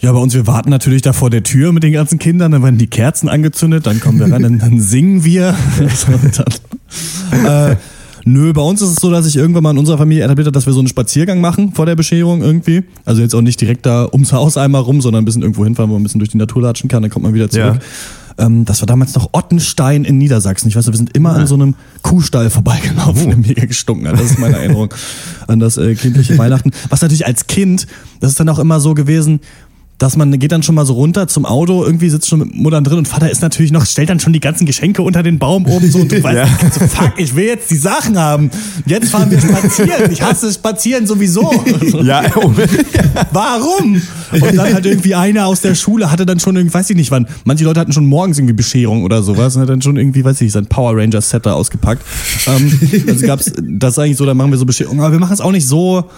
Ja, bei uns, wir warten natürlich da vor der Tür mit den ganzen Kindern, dann werden die Kerzen angezündet, dann kommen wir rein, dann, dann singen wir. Dann, äh, nö, bei uns ist es so, dass ich irgendwann mal in unserer Familie etabliert habe, dass wir so einen Spaziergang machen vor der Bescherung irgendwie. Also jetzt auch nicht direkt da ums Haus einmal rum, sondern ein bisschen irgendwo hinfahren, wo man ein bisschen durch die Natur latschen kann, dann kommt man wieder zurück. Ähm, das war damals noch Ottenstein in Niedersachsen. Ich weiß, wir sind immer an so einem Kuhstall vorbeigelaufen, der mega gestunken hat. Das ist meine Erinnerung an das äh, kindliche Weihnachten. Was natürlich als Kind, das ist dann auch immer so gewesen, dass man geht dann schon mal so runter zum Auto, irgendwie sitzt schon mit Muttern drin und Vater ist natürlich noch, stellt dann schon die ganzen Geschenke unter den Baum oben so und du weißt, Ja. so, fuck, ich will jetzt die Sachen haben. Jetzt fahren wir spazieren. Ich hasse Spazieren sowieso. Ja, oh, Warum? Und dann halt irgendwie einer aus der Schule hatte dann schon irgendwie, weiß ich nicht wann, manche Leute hatten schon morgens irgendwie Bescherung oder sowas und hat dann schon irgendwie, weiß ich nicht, sein Power Ranger Set da ausgepackt. Ähm, also gab's, das ist eigentlich so, da machen wir so Bescherung, aber wir machen es auch nicht so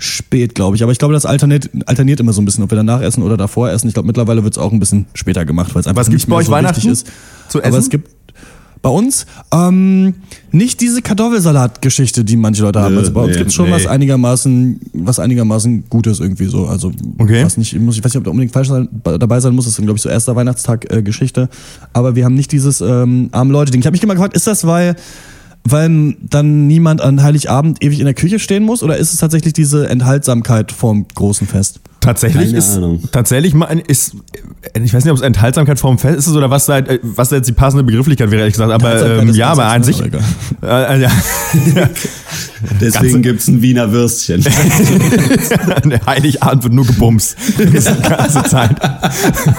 spät, glaube ich. Aber ich glaube, das alterniert, alterniert immer so ein bisschen, ob wir danach essen oder davor essen. Ich glaube, mittlerweile wird es auch ein bisschen später gemacht, weil es einfach Was nicht bei mehr euch so wichtig Weihnachten ist. zu Aber essen? es gibt bei uns ähm, nicht diese Kartoffelsalat-Geschichte, die manche Leute haben. Also bei uns nee, gibt's schon nee. was einigermaßen, was einigermaßen Gutes irgendwie so. Also Okay. was nicht, ich muss, ich weiß nicht, ob da unbedingt falsch sein, dabei sein muss. Das ist, glaube ich, so erster Weihnachtstag-Geschichte. Aber wir haben nicht dieses ähm, arme Leute-Ding. Ich habe mich immer gefragt, ist das, weil weil dann niemand an Heiligabend ewig in der Küche stehen muss? Oder ist es tatsächlich diese Enthaltsamkeit vorm großen Fest? Tatsächlich Keine ist, Ahnung. tatsächlich mal ist, ich weiß nicht, ob es Enthaltsamkeit vorm Fest ist oder was da, äh, was da jetzt die passende Begrifflichkeit wäre, ehrlich gesagt, aber ähm, ja, aber an sich, äh, äh, ja, Deswegen gibt's ein Wiener Würstchen. der Heiligabend wird nur gebumst. Die ganze Zeit.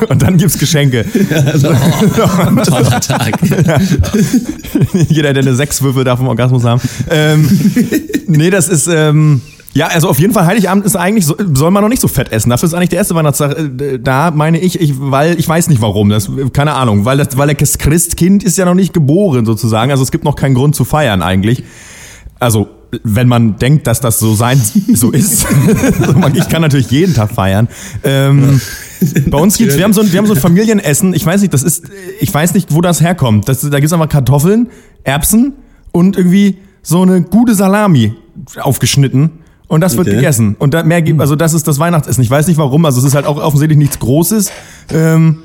Und dann gibt's Geschenke. Toller Tag. Jeder, der eine Sechswürfel darf vom Orgasmus haben. Ähm, nee, das ist, ähm, ja, also auf jeden Fall Heiligabend ist eigentlich, so, soll man noch nicht so fett essen. Dafür ist eigentlich der erste Weihnachtstag. äh, Da meine ich, ich, weil, ich weiß nicht warum, das, keine Ahnung, weil das, weil das Christkind ist ja noch nicht geboren sozusagen. Also es gibt noch keinen Grund zu feiern eigentlich. Also, wenn man denkt, dass das so sein, so ist. Ich kann natürlich jeden Tag feiern. Ähm, bei uns gibt's, wir haben so ein, wir haben so ein Familienessen. Ich weiß nicht, das ist, ich weiß nicht, wo das herkommt. Das, da gibt's einfach Kartoffeln, Erbsen und irgendwie so eine gute Salami aufgeschnitten. Und das wird Okay. gegessen. Und da mehr gibt, also das ist das Weihnachtsessen. Ich weiß nicht warum. Also es ist halt auch offensichtlich nichts Großes. Ähm,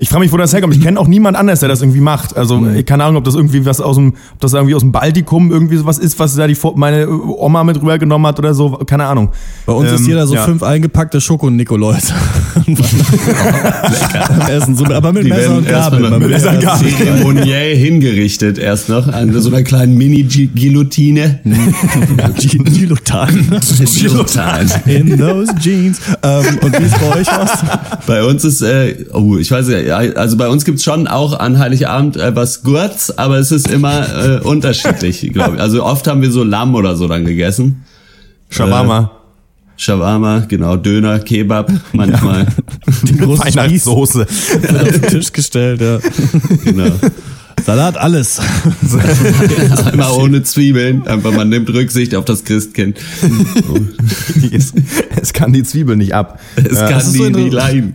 ich frage mich, wo das herkommt. Ich kenne auch niemand anders, der das irgendwie macht. Also ich keine Ahnung, ob das irgendwie was aus dem, ob das irgendwie aus dem Baltikum irgendwie sowas ist, was da die meine Oma mit rübergenommen hat oder so. Keine Ahnung. Bei uns ist Ähm, jeder so ja. fünf eingepackte Schoko-Nikoläuse. Essen, so, aber mit Die Messer und Gabel. Man will Messer und Gabel. zeremoniell hingerichtet erst noch an so einer kleinen Mini-Guillotine. Gilotan. Gilotan. In those jeans. Ähm, und wie ist bei euch was? Bei uns ist, äh, oh, ich weiß ja, also bei uns gibt's schon auch an Heiligabend äh, was Gurz, aber es ist immer äh, unterschiedlich, glaube ich. Also oft haben wir so Lamm oder so dann gegessen. Shawarma. Shawarma, genau, Döner, Kebab, manchmal. Den großen Spieß Weihnachtssoße. auf den Tisch gestellt, ja. genau. Salat, alles. Einmal ohne Zwiebeln, einfach man nimmt Rücksicht auf das Christkind. es, es kann die Zwiebel nicht ab. Es Ja. kann ist so die nicht leiden.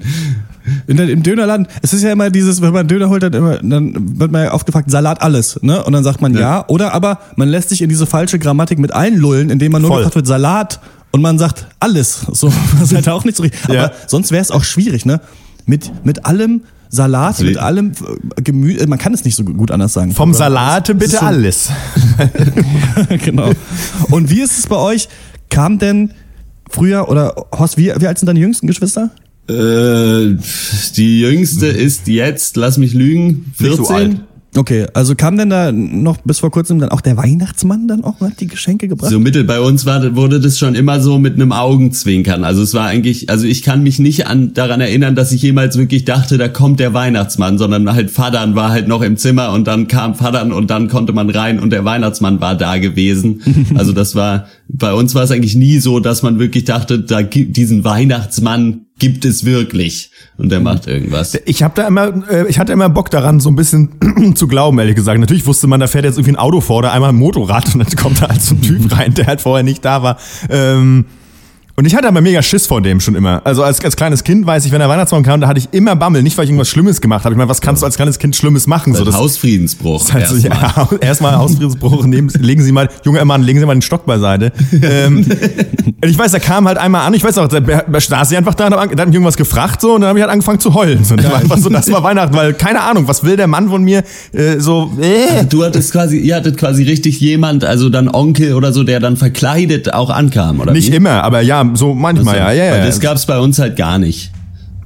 In der, Im Dönerladen, es ist ja immer dieses, wenn man Döner holt, dann, immer, dann wird man ja oft gefragt, Salat alles, ne? Und dann sagt man ja. Ja. Oder aber man lässt sich in diese falsche Grammatik mit einlullen, indem man nur Voll. gefragt wird, Salat und man sagt alles. So, das ist halt auch nicht so richtig. Aber Ja. sonst wäre es auch schwierig, ne? Mit, mit allem Salat, mit allem äh, Gemüse, man kann es nicht so gut anders sagen. Vom Aber Salate bitte so- alles. genau. Und wie ist es bei euch? Kam denn früher, oder Horst, wie, wie alt sind deine jüngsten Geschwister? Äh, die jüngste ist jetzt, lass mich lügen, Nicht so 14. alt. Okay, also kam denn da noch bis vor kurzem dann auch der Weihnachtsmann dann auch hat die Geschenke gebracht? So mittel bei uns war, wurde das schon immer so mit einem Augenzwinkern. Also es war eigentlich, also ich kann mich nicht an, daran erinnern, dass ich jemals wirklich dachte, da kommt der Weihnachtsmann, sondern halt Vadern war halt noch im Zimmer und dann kam Vadern und dann konnte man rein und der Weihnachtsmann war da gewesen. Also das war, bei uns war es eigentlich nie so, dass man wirklich dachte, da gibt diesen Weihnachtsmann gibt es wirklich und der macht irgendwas. Ich habe da immer, äh, ich hatte immer Bock daran, so ein bisschen zu glauben, ehrlich gesagt. Natürlich wusste man, da fährt jetzt irgendwie ein Auto vor oder einmal ein Motorrad und dann kommt da halt so ein Typ rein, der halt vorher nicht da war. Ähm, und ich hatte aber mega Schiss vor dem schon immer. Also als, als kleines Kind weiß ich, wenn der Weihnachtsmann kam, da hatte ich immer Bammel. Nicht, weil ich irgendwas Schlimmes gemacht habe. Ich meine, was kannst du als kleines Kind Schlimmes machen? So, Das Hausfriedensbruch. Also, erstmal. ja, erstmal Hausfriedensbruch, nehmen, legen Sie mal, junger Mann, legen Sie mal den Stock beiseite. ähm, und ich weiß, der kam halt einmal an, ich weiß auch, da, da saß sie einfach da, und hat hat mich irgendwas gefragt so und dann habe ich halt angefangen zu heulen. So, und das war einfach so, das war Weihnachten, weil keine Ahnung, was will der Mann von mir? Äh, so, äh. Du hattest quasi, ihr hattet quasi richtig jemand, also dann Onkel oder so, der dann verkleidet auch ankam, oder Nicht wie? immer, aber ja, so manchmal, ja, ja, Weil ja. Das gab's bei uns halt gar nicht.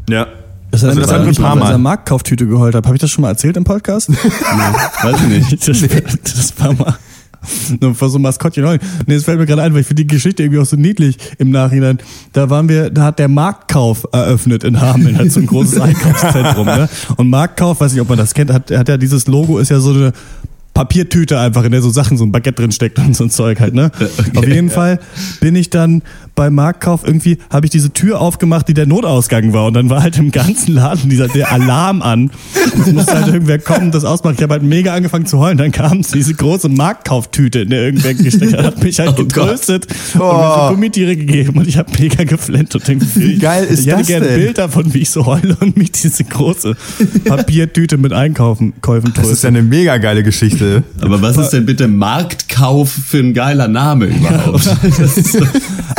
ja. Das hat Also das das hatten wir ein paar Mal. Marktkauftüte geheult hat. Habe ich das schon mal erzählt im Podcast? Weiß ich nicht. das, das war mal. Nur Von so einem Maskottchen. Nee, es fällt mir gerade ein, weil ich finde die Geschichte irgendwie auch so niedlich im Nachhinein. Da waren wir, da hat der Marktkauf eröffnet in Hameln, halt so ein großes Einkaufszentrum. Ne? Und Marktkauf, weiß nicht, ob man das kennt, hat, hat ja dieses Logo, ist ja so eine Papiertüte einfach, in der so Sachen, so ein Baguette drin steckt und so ein Zeug halt, ne? Okay, Auf jeden ja. Fall bin ich dann beim Marktkauf irgendwie, habe ich diese Tür aufgemacht, die der Notausgang war und dann war halt im ganzen Laden dieser der Alarm an. Es musste halt irgendwer kommen, das ausmachen. Ich habe halt mega angefangen zu heulen. Dann kam diese große Marktkauftüte, in der irgendwer gesteckt hat, hat mich halt Oh getröstet und mir so Gummitiere gegeben und ich habe mega geflennt und denke, wie geil ist ich hätte das gerne ein denn? Bild davon, wie ich so heule und mich diese große Papiertüte mit Einkaufen Käufen Das ist tröstet. ja eine mega geile Geschichte. Aber was ist denn bitte Marktkauf für ein geiler Name überhaupt?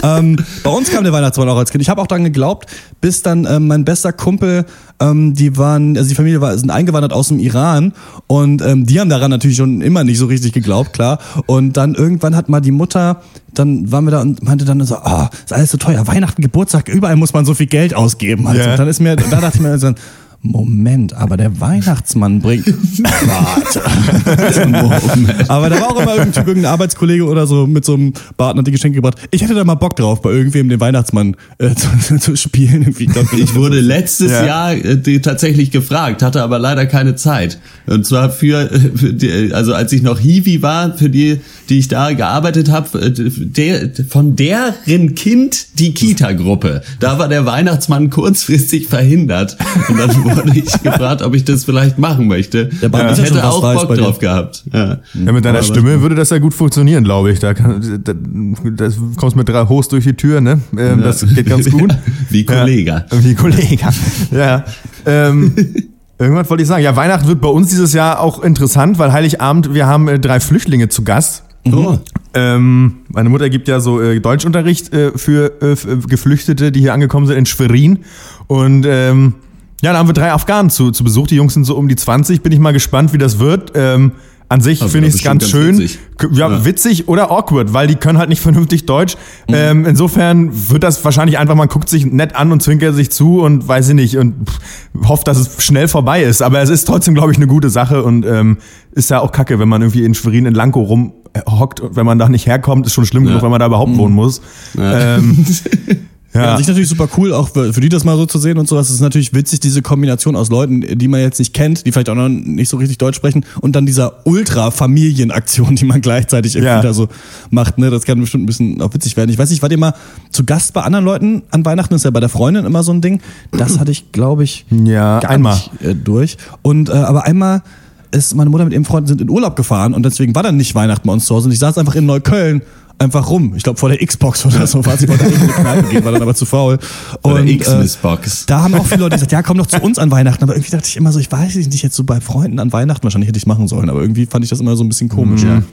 Ähm, bei uns kam der Weihnachtsmann auch als Kind. Ich habe auch daran geglaubt, bis dann ähm, mein bester Kumpel, ähm, die waren, also die Familie war, sind eingewandert aus dem Iran und ähm, die haben daran natürlich schon immer nicht so richtig geglaubt, klar. Und dann irgendwann hat mal die Mutter, dann waren wir da und meinte dann so, ah, ist alles so teuer, Weihnachten, Geburtstag, überall muss man so viel Geld ausgeben. Also. Und dann ist mir, da dachte ich mir so, Moment, aber der Weihnachtsmann bringt. Warte. aber da war auch immer irgendein, irgendein Arbeitskollege oder so mit so einem Bart und hat die Geschenke gebracht. Ich hätte da mal Bock drauf, bei irgendwem den Weihnachtsmann äh, zu, zu spielen. Irgendwie. Ich, glaub, Ich wurde letztes Ja. Jahr äh, tatsächlich gefragt, hatte aber leider keine Zeit. Und zwar für, äh, für die, also als ich noch Hiwi war, für die, die ich da gearbeitet habe, der, von deren Kind die Kita-Gruppe. Da war der Weihnachtsmann kurzfristig verhindert. Und dann wurde ich gefragt, ob ich das vielleicht machen möchte. Der ich ja schon hätte was auch Bock drauf gehabt. Ja. Ja, mit deiner Aber- Stimme würde das ja gut funktionieren, glaube ich. Da, kann, da, da kommst mit drei Hochs durch die Tür, ne? Ähm, Das geht ganz gut. Wie Kollege. Ja, wie Kollege. Ja. Ähm, irgendwas wollte ich sagen. Ja, Weihnachten wird bei uns dieses Jahr auch interessant, weil Heiligabend, wir haben äh, drei Flüchtlinge zu Gast. Oh. Ähm, meine Mutter gibt ja so äh, Deutschunterricht äh, für äh, f- äh, Geflüchtete, die hier angekommen sind in Schwerin. Und ähm, ja, da haben wir drei Afghanen zu, zu Besuch. Die Jungs sind so um die 20. Bin ich mal gespannt, wie das wird. Ähm, an sich Also, finde ich es ganz schön. witzig. Ja, Ja. witzig oder awkward, weil die können halt nicht vernünftig Deutsch. Ähm, insofern wird das wahrscheinlich einfach, man guckt sich nett an und zwinkert sich zu und weiß ich nicht und pff, hofft, dass es schnell vorbei ist. Aber es ist trotzdem, glaube ich, eine gute Sache und ähm, ist ja auch kacke, wenn man irgendwie in Schwerin in Lanko rumhockt und wenn man da nicht herkommt, ist schon schlimm genug, wenn man da überhaupt wohnen muss. Ähm, Ja. ja. An sich natürlich super cool, auch für, für die das mal so zu sehen und sowas. Es ist natürlich witzig, diese Kombination aus Leuten, die man jetzt nicht kennt, die vielleicht auch noch nicht so richtig Deutsch sprechen und dann dieser Ultra-Familienaktion, die man gleichzeitig irgendwie Ja. da so macht. Ne? Das kann bestimmt ein bisschen auch witzig werden. Ich weiß nicht, wart ihr mal zu Gast bei anderen Leuten an Weihnachten? Das ist ja bei der Freundin immer so ein Ding. Das hatte ich, glaube ich, Ja, einmal. nicht äh, durch. Und äh, aber einmal ist meine Mutter mit ihrem Freund sind in Urlaub gefahren und deswegen war dann nicht Weihnachten bei uns zu Hause. Und ich saß einfach in Neukölln einfach rum. Ich glaube vor der Xbox oder so. War sie wollte in die Kneipe gehen, war dann aber zu faul. Oder Und. Äh, da haben auch viele Leute gesagt, ja, komm doch zu uns an Weihnachten. Aber irgendwie dachte ich immer so, ich weiß nicht, jetzt so bei Freunden an Weihnachten wahrscheinlich hätte ich machen sollen. Aber irgendwie fand ich das immer so ein bisschen komisch. Mhm.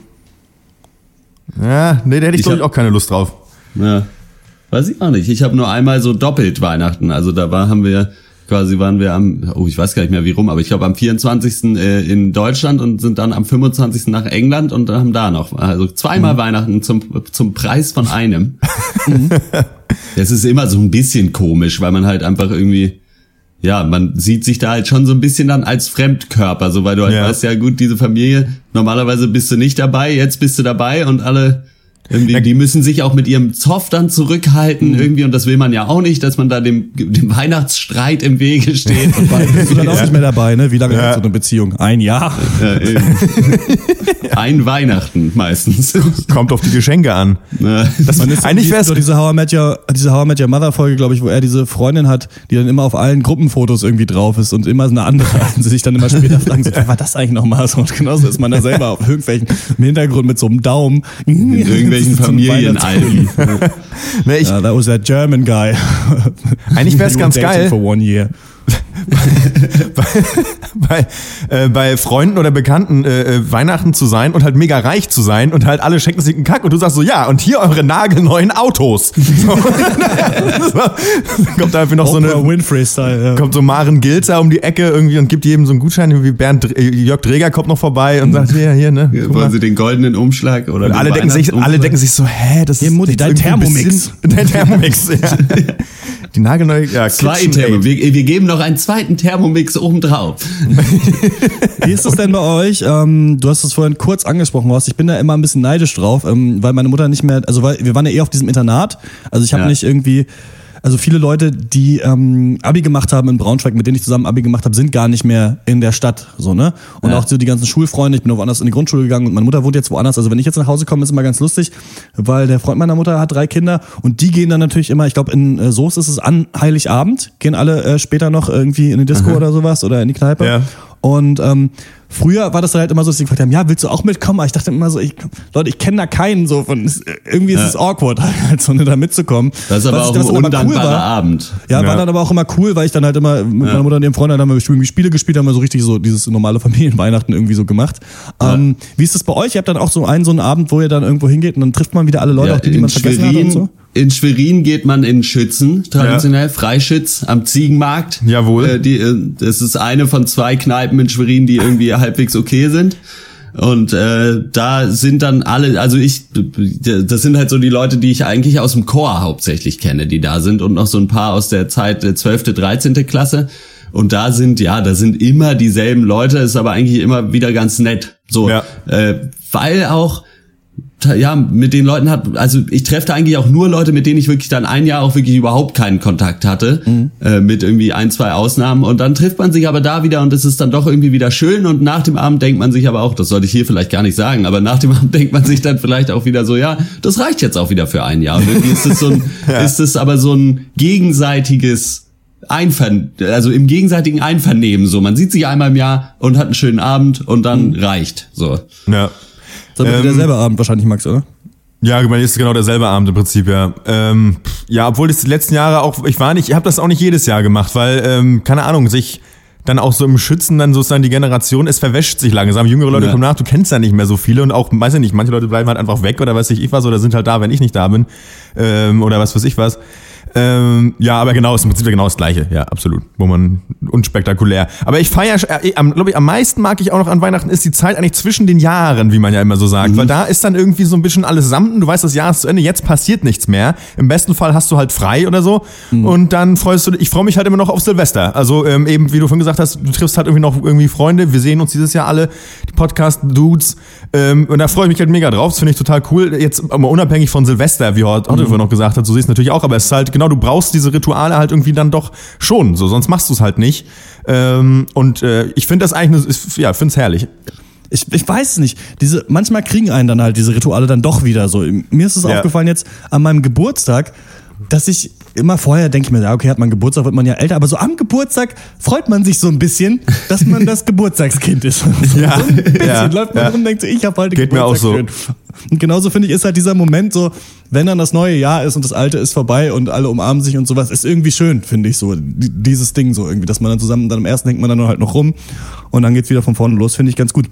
ja, nee, da hätte ich, Ich glaube ich, auch keine Lust drauf. Ja. Weiß ich auch nicht. Ich habe nur einmal so doppelt Weihnachten. Also da war, haben wir quasi waren wir am, oh, ich weiß gar nicht mehr wie rum, aber ich glaube am 24. äh, in Deutschland und sind dann am 25. nach England und haben da noch, also zweimal Mhm. Weihnachten zum, zum Preis von einem. Das ist immer so ein bisschen komisch, weil man halt einfach irgendwie, ja, man sieht sich da halt schon so ein bisschen dann als Fremdkörper, so weil du halt Ja. weißt, ja gut, diese Familie, normalerweise bist du nicht dabei, jetzt bist du dabei und alle irgendwie, die müssen sich auch mit ihrem Zoff dann zurückhalten Mhm. irgendwie und das will man ja auch nicht, dass man da dem, dem Weihnachtsstreit im Wege steht. Bist du dann auch nicht mehr dabei, ne? Wie lange Ja. hat so eine Beziehung? Ein Jahr? Ja. Ein Weihnachten meistens. Kommt auf die Geschenke an. Ja. Das, Man ist eigentlich wäre so diese How I Met Your, diese How I Met Your Mother Folge, glaube ich, wo er diese Freundin hat, die dann immer auf allen Gruppenfotos irgendwie drauf ist und immer eine andere. Und sie sich dann immer später fragen, so, war das eigentlich nochmal so? Und genauso ist man da selber auf irgendwelchen im Hintergrund mit so einem Daumen. In irgendwelchen Familienalben. ne, ich, Ja, that was that German guy. Eigentlich wär's You were ganz geil. Year. bei, äh, bei Freunden oder Bekannten äh, äh, Weihnachten zu sein und halt mega reich zu sein und halt alle schenken sich einen Kack und du sagst so, ja, und hier eure nagelneuen Autos. So. so. Kommt da einfach noch so Oprah eine, Winfrey-Style. Ja. kommt so Maren Gilzer um die Ecke irgendwie und gibt jedem so einen Gutschein, irgendwie Bernd, äh, Jörg Dreger kommt noch vorbei und sagt, hier, hier, ne. mal. Wollen sie den goldenen Umschlag oder alle denken sich, alle denken sich so, hä, das Hier, Mutti, ist dein Thermomix. bisschen- Dein Thermomix, ja. Die nagelneue, ja, Zwei. Themen. Wir, wir geben noch ein zweites zweiten Thermomix obendrauf. Wie ist das denn bei euch? Ähm, du hast es vorhin kurz angesprochen, Horst. Ich bin da immer ein bisschen neidisch drauf, ähm, weil meine Mutter nicht mehr, also weil wir waren ja eh auf diesem Internat. Also ich habe Ja. nicht irgendwie, also viele Leute, die ähm, Abi gemacht haben in Braunschweig, mit denen ich zusammen Abi gemacht habe, sind gar nicht mehr in der Stadt, so ne? Und Ja. auch so die ganzen Schulfreunde. Ich bin woanders in die Grundschule gegangen und meine Mutter wohnt jetzt woanders. Also wenn ich jetzt nach Hause komme, ist immer ganz lustig, weil der Freund meiner Mutter hat drei Kinder und die gehen dann natürlich immer. Ich glaube in äh, Soest ist es an Heiligabend, gehen alle äh, später noch irgendwie in die Disco oder sowas oder in die Kneipe. Ja. Und ähm, früher war das halt immer so, dass sie gefragt haben, ja, willst du auch mitkommen? Aber ich dachte immer so, ich, Leute, ich kenne da keinen so von, irgendwie ist es awkward, halt so ne, da mitzukommen. Das ist aber Was ich- auch was ein dann aber undankbarer Abend. Ja, Ja. war dann aber auch immer cool, weil ich dann halt immer mit meiner Mutter und ihrem Freund dann haben wir irgendwie Spiele gespielt, haben wir so richtig so dieses normale Familienweihnachten irgendwie so gemacht. Ähm, wie ist das bei euch? Ihr habt dann auch so einen so einen Abend, wo ihr dann irgendwo hingeht und dann trifft man wieder alle Leute, Ja, auch die, die man vergessen hat und so? In Schwerin geht man in Schützen, traditionell, Freischütz am Ziegenmarkt. Jawohl. Äh, die, äh, das ist eine von zwei Kneipen in Schwerin, die irgendwie halbwegs okay sind. Und äh, da sind dann alle, also ich, das sind halt so die Leute, die ich eigentlich aus dem Chor hauptsächlich kenne, die da sind und noch so ein paar aus der Zeit äh, 12., 13. Klasse. Und da sind, ja, da sind immer dieselben Leute, ist aber eigentlich immer wieder ganz nett. So, Ja. äh, weil auch ja, mit den Leuten hat, also ich treffe da eigentlich auch nur Leute, mit denen ich wirklich dann ein Jahr auch wirklich überhaupt keinen Kontakt hatte, äh, mit irgendwie ein, zwei Ausnahmen und dann trifft man sich aber da wieder und es ist dann doch irgendwie wieder schön und nach dem Abend denkt man sich aber auch, das sollte ich hier vielleicht gar nicht sagen, aber nach dem Abend denkt man sich dann vielleicht auch wieder so, ja, das reicht jetzt auch wieder für ein Jahr und irgendwie ist es so ein, ist es aber so ein gegenseitiges Einver also im gegenseitigen Einvernehmen so. Man sieht sich einmal im Jahr und hat einen schönen Abend und dann reicht so. Ja. Das ist aber Ähm, derselbe Abend wahrscheinlich, Max, oder? Ja, ich meine, ist genau derselbe Abend im Prinzip, ja. Ähm, ja, obwohl das die letzten Jahre auch, ich war nicht, ich habe das auch nicht jedes Jahr gemacht, weil, ähm, keine Ahnung, sich dann auch so im Schützen dann sozusagen die Generation, es verwäscht sich langsam. Jüngere Leute Ja. kommen nach, du kennst ja nicht mehr so viele und auch, weiß ich nicht, manche Leute bleiben halt einfach weg oder weiß ich, ich was oder sind halt da, wenn ich nicht da bin ähm, oder was weiß ich was. Ähm, ja, aber genau, ist im Prinzip genau das Gleiche, ja, absolut. Wo man unspektakulär. Aber ich feiere, äh, glaube ich, am meisten mag ich auch noch an Weihnachten ist die Zeit eigentlich zwischen den Jahren, wie man ja immer so sagt. Weil da ist dann irgendwie so ein bisschen alles samten, du weißt, das Jahr ist zu Ende, jetzt passiert nichts mehr. Im besten Fall hast du halt frei oder so. Und dann freust du dich, ich freue mich halt immer noch auf Silvester. Also ähm, eben, wie du vorhin gesagt hast, du triffst halt irgendwie noch irgendwie Freunde, wir sehen uns dieses Jahr alle, die Podcast-Dudes. Ähm, und da freue ich mich halt mega drauf. Das finde ich total cool. Jetzt aber unabhängig von Silvester, wie Otto Mhm. vorhin noch gesagt hat, so siehst du natürlich auch, aber es ist halt, genau, du brauchst diese Rituale halt irgendwie dann doch schon. So, sonst machst du es halt nicht. Ähm, und äh, ich finde das eigentlich, eine- ist, ja, finde es herrlich. Ich, ich weiß es nicht. Diese, manchmal kriegen einen dann halt diese Rituale dann doch wieder so. Mir ist es Ja. aufgefallen jetzt an meinem Geburtstag, dass ich immer vorher denke ich mir, okay, hat man Geburtstag, wird man ja älter, aber so am Geburtstag freut man sich so ein bisschen, dass man das Geburtstagskind ist. So, Ja. so ein bisschen Ja. läuft man Ja. rum und denkt so, ich habe heute Geht mir auch Geburtstag. schön. Und genauso finde ich, ist halt dieser Moment so, wenn dann das neue Jahr ist und das alte ist vorbei und alle umarmen sich und sowas, ist irgendwie schön, finde ich so. Die- Dieses Ding so irgendwie, dass man dann zusammen, dann am ersten hängt man dann halt noch rum und dann geht's wieder von vorne los, finde ich ganz gut.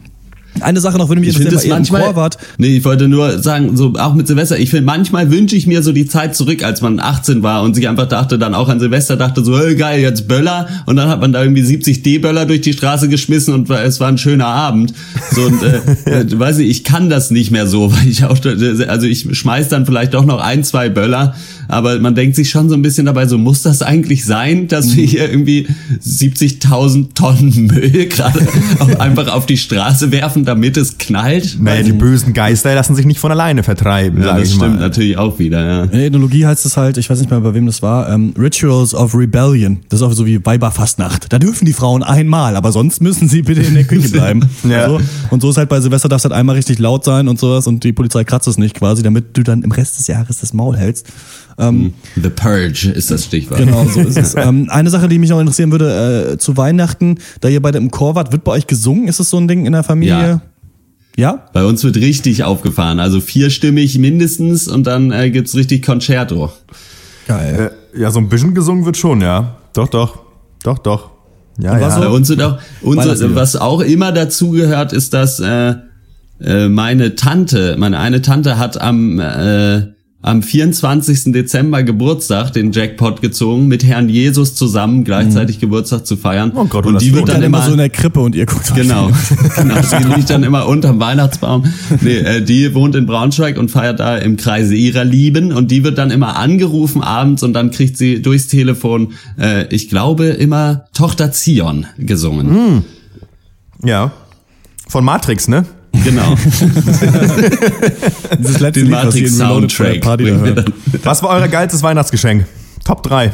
Eine Sache noch, würde mich interessieren, das weil ihr im manchmal. Chor wart. Nee, ich wollte nur sagen, so auch mit Silvester, ich finde, manchmal wünsche ich mir so die Zeit zurück, als man 18 war und sich einfach dachte, dann auch an Silvester dachte so, hey, geil, jetzt Böller und dann hat man da irgendwie 70 D-Böller durch die Straße geschmissen und es war ein schöner Abend. So und äh, äh, weiß ich, ich kann das nicht mehr so, weil ich auch also ich schmeiß dann vielleicht doch noch ein, zwei Böller, aber man denkt sich schon so ein bisschen dabei, so muss das eigentlich sein, dass wir hier irgendwie 70.000 Tonnen Müll gerade einfach auf die Straße werfen, damit es knallt? Naja, die bösen Geister lassen sich nicht von alleine vertreiben, Ja, sag das ich stimmt mal. natürlich auch wieder, ja. In der Ethnologie heißt es halt, ich weiß nicht mehr, bei wem das war, ähm, Rituals of Rebellion. Das ist auch so wie Weiberfastnacht. Da dürfen die Frauen einmal, aber sonst müssen sie bitte in der Küche bleiben. Ja. so. Und so ist halt bei Silvester, darfst halt einmal richtig laut sein und sowas und die Polizei kratzt es nicht quasi, damit du dann im Rest des Jahres das Maul hältst. Ähm, The Purge ist das Stichwort. Genau, so ist es. ähm, eine Sache, die mich noch interessieren würde, äh, zu Weihnachten, da ihr beide im Chor wart, wird bei euch gesungen? Ist es so ein Ding in der Familie? Ja? Bei uns wird richtig aufgefahren, also vierstimmig mindestens und dann äh, gibt's richtig Concerto. Geil. Äh, ja, so ein bisschen gesungen wird schon, ja. Doch, doch. Doch, doch. Ja, ja. Bei uns wird auch, unser, was auch immer dazugehört, ist, dass äh, äh, meine Tante, meine eine Tante hat am äh, am 24. Dezember Geburtstag den Jackpot gezogen, mit Herrn Jesus zusammen gleichzeitig Geburtstag zu feiern. Oh, und die wird dann, dann immer so in der Krippe und ihr guckt Genau, genau. Sie liegt dann immer unterm Weihnachtsbaum. Nee, äh, die wohnt in Braunschweig und feiert da im Kreise ihrer Lieben und die wird dann immer angerufen abends und dann kriegt sie durchs Telefon, äh, ich glaube, immer Tochter Zion gesungen. Ja. Von Matrix, ne? Genau. Dieses letzte der Matrix-Soundtrack. Party. Was war euer geilstes Weihnachtsgeschenk? Top 3.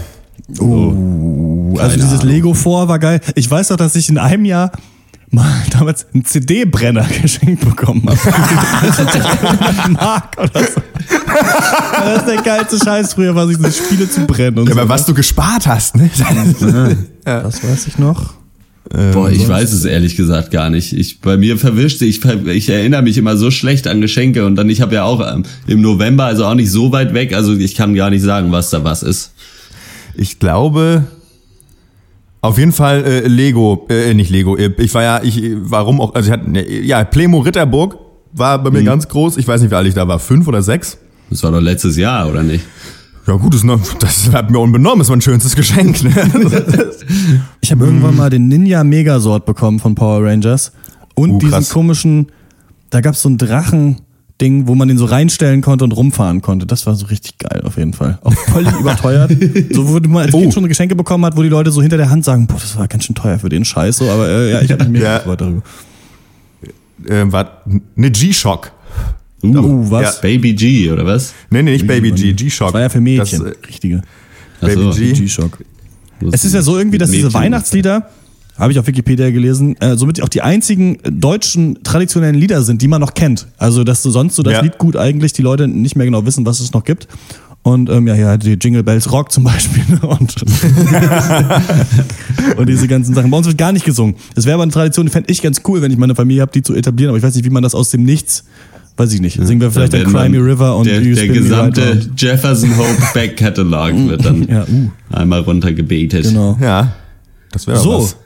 Uh, also Keine dieses Ahnung. Lego vor war geil. Ich weiß doch, dass ich in einem Jahr mal damals einen CD-Brenner geschenkt bekommen habe. Mark oder so. Das ist der geilste Scheiß früher, was ich so Spiele zu brennen und Ja, so. aber was du gespart hast, ne? Das weiß ich noch. Boah, ich weiß es ehrlich gesagt gar nicht. Ich bei mir verwischt sich. Ich, ich erinnere mich immer so schlecht an Geschenke und dann ich habe ja auch ähm, im November, also auch nicht so weit weg, also ich kann gar nicht sagen, was da was ist. Ich glaube, auf jeden Fall äh, Lego, äh, nicht Lego. äh, Ich war ja, ich, warum auch, also ich hatte, ne, ja, Plemo Ritterburg war bei mir ganz groß. Ich weiß nicht, wie alt ich da war, fünf oder sechs. Das war doch letztes Jahr, oder nicht? Ja gut, das, das hat mir unbenommen, ist mein schönstes Geschenk. Ne? Ich habe irgendwann mal den Ninja Megasort bekommen von Power Rangers. Und Uh, diesen krass. komischen, da gab es so ein Drachen-Ding, wo man den so reinstellen konnte und rumfahren konnte. Das war so richtig geil auf jeden Fall. Auch völlig überteuert. So wo man als Kind schon Geschenke bekommen hat, wo die Leute so hinter der Hand sagen, boah, das war ganz schön teuer für den Scheiß. So, aber äh, ja, ich habe mich mega Ja. gefreut darüber. äh, war eine G-Shock. Uh, Uh, was? Baby G, oder was? Nee, nee, nicht Baby G, G-Shock. Das war ja für Mädchen. Das, äh, richtige. Baby so. G. G-Shock. Es ist ja so irgendwie, dass diese Mädchen- Weihnachtslieder, habe ich auf Wikipedia gelesen, äh, somit auch die einzigen deutschen traditionellen Lieder sind, die man noch kennt. Also, dass du sonst so das Ja. Lied gut eigentlich die Leute nicht mehr genau wissen, was es noch gibt. Und ähm, ja, hier die Jingle Bells Rock zum Beispiel. Und, und diese ganzen Sachen. Bei uns wird gar nicht gesungen. Das wäre aber eine Tradition, die fände ich ganz cool, wenn ich meine Familie habe, die zu etablieren. Aber ich weiß nicht, wie man das aus dem Nichts, weiß ich nicht. Singen wir vielleicht Da dann Me River und der, der gesamte Right. Jefferson Hope Back Catalog wird dann Ja, uh, einmal runtergebetet. genau. Ja, das wäre So. was.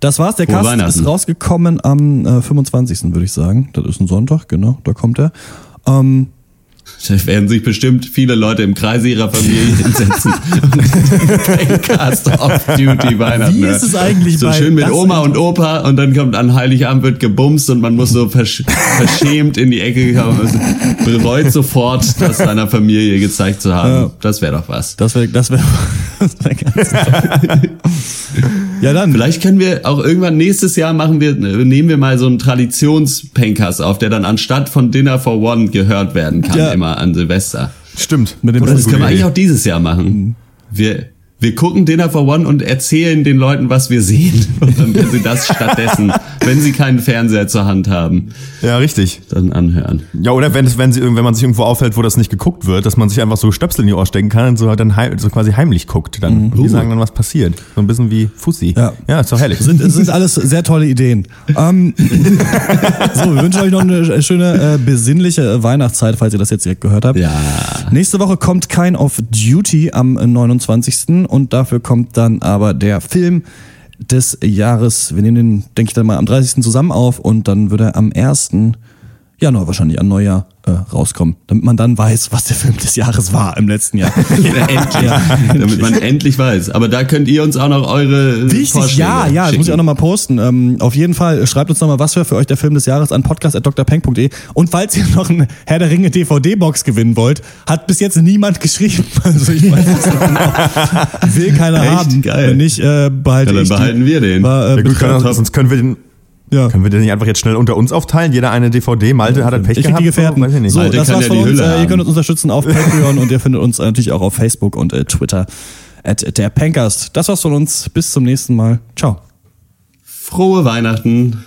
Das war's. Der Frohe Cast ist rausgekommen am äh, 25. würde ich sagen. Das ist ein Sonntag, genau, da kommt er. Ähm, Da werden sich bestimmt viele Leute im Kreise ihrer Familie hinsetzen und den Cast of Duty Weihnachten. Wie ist es eigentlich So schön mit Oma und Opa und dann kommt an Heiligabend wird gebumst und man muss so versch verschämt in die Ecke kommen. Also bereut sofort, das seiner Familie gezeigt zu haben. Ja. Das wäre doch was. das wäre das wär, das wär ganz toll. Ja, dann. Vielleicht können wir auch irgendwann nächstes Jahr machen wir, nehmen wir mal so einen Traditionspencast auf, der dann anstatt von Dinner for One gehört werden kann, Ja. immer an Silvester. Stimmt. Mit dem Oder das können wir eigentlich auch dieses Jahr machen. Wir, wir gucken Dinner for One und erzählen den Leuten, was wir sehen. Und dann können sie das stattdessen, wenn sie keinen Fernseher zur Hand haben, Ja, richtig. dann anhören. Ja, oder wenn, es, wenn, sie, wenn man sich irgendwo auffällt, wo das nicht geguckt wird, dass man sich einfach so Stöpsel in die Ohr stecken kann und so, halt dann heim, so quasi heimlich guckt. Dann. Und die Uh. sagen dann, was passiert. So ein bisschen wie Fussi. Ja. ja ist doch herrlich. sind, sind alles sehr tolle Ideen. Ähm, so, wir wünschen euch noch eine schöne, äh, besinnliche äh, Weihnachtszeit, falls ihr das jetzt direkt gehört habt. Ja. Nächste Woche kommt kein Off Duty am 29. und dafür kommt dann aber der Film des Jahres. Wir nehmen den, denke ich, dann mal am 30. zusammen auf und dann wird er am 1. Januar wahrscheinlich an Neujahr äh, rauskommen, damit man dann weiß, was der Film des Jahres war im letzten Jahr. endlich. Damit man endlich weiß. Aber da könnt ihr uns auch noch eure Wichtig, Vorschläge ja, ja, das muss ich auch nochmal posten. Ähm, auf jeden Fall, schreibt uns nochmal, was wäre für euch der Film des Jahres an podcast.drpeng.de. Und falls ihr noch eine Herr der Ringe DVD-Box gewinnen wollt, hat bis jetzt niemand geschrieben. Also ich weiß es nicht genau. Will keiner Echt? haben. Geil. Wenn nicht, äh, behalte Ja, dann ich die. behalten wir den. War, äh, Ja, gut, können, sonst können wir den. Ja. Können wir den nicht einfach jetzt schnell unter uns aufteilen? Jeder eine DVD. Malte hat er Pech Ich gehabt. die Gefährten. So, weiß ich nicht. So, Malte das kann war's ja von uns. Äh, ihr haben. könnt uns unterstützen auf Patreon und ihr findet uns natürlich auch auf Facebook und äh, Twitter. At der Pencast. Das war's von uns. Bis zum nächsten Mal. Ciao. Frohe Weihnachten.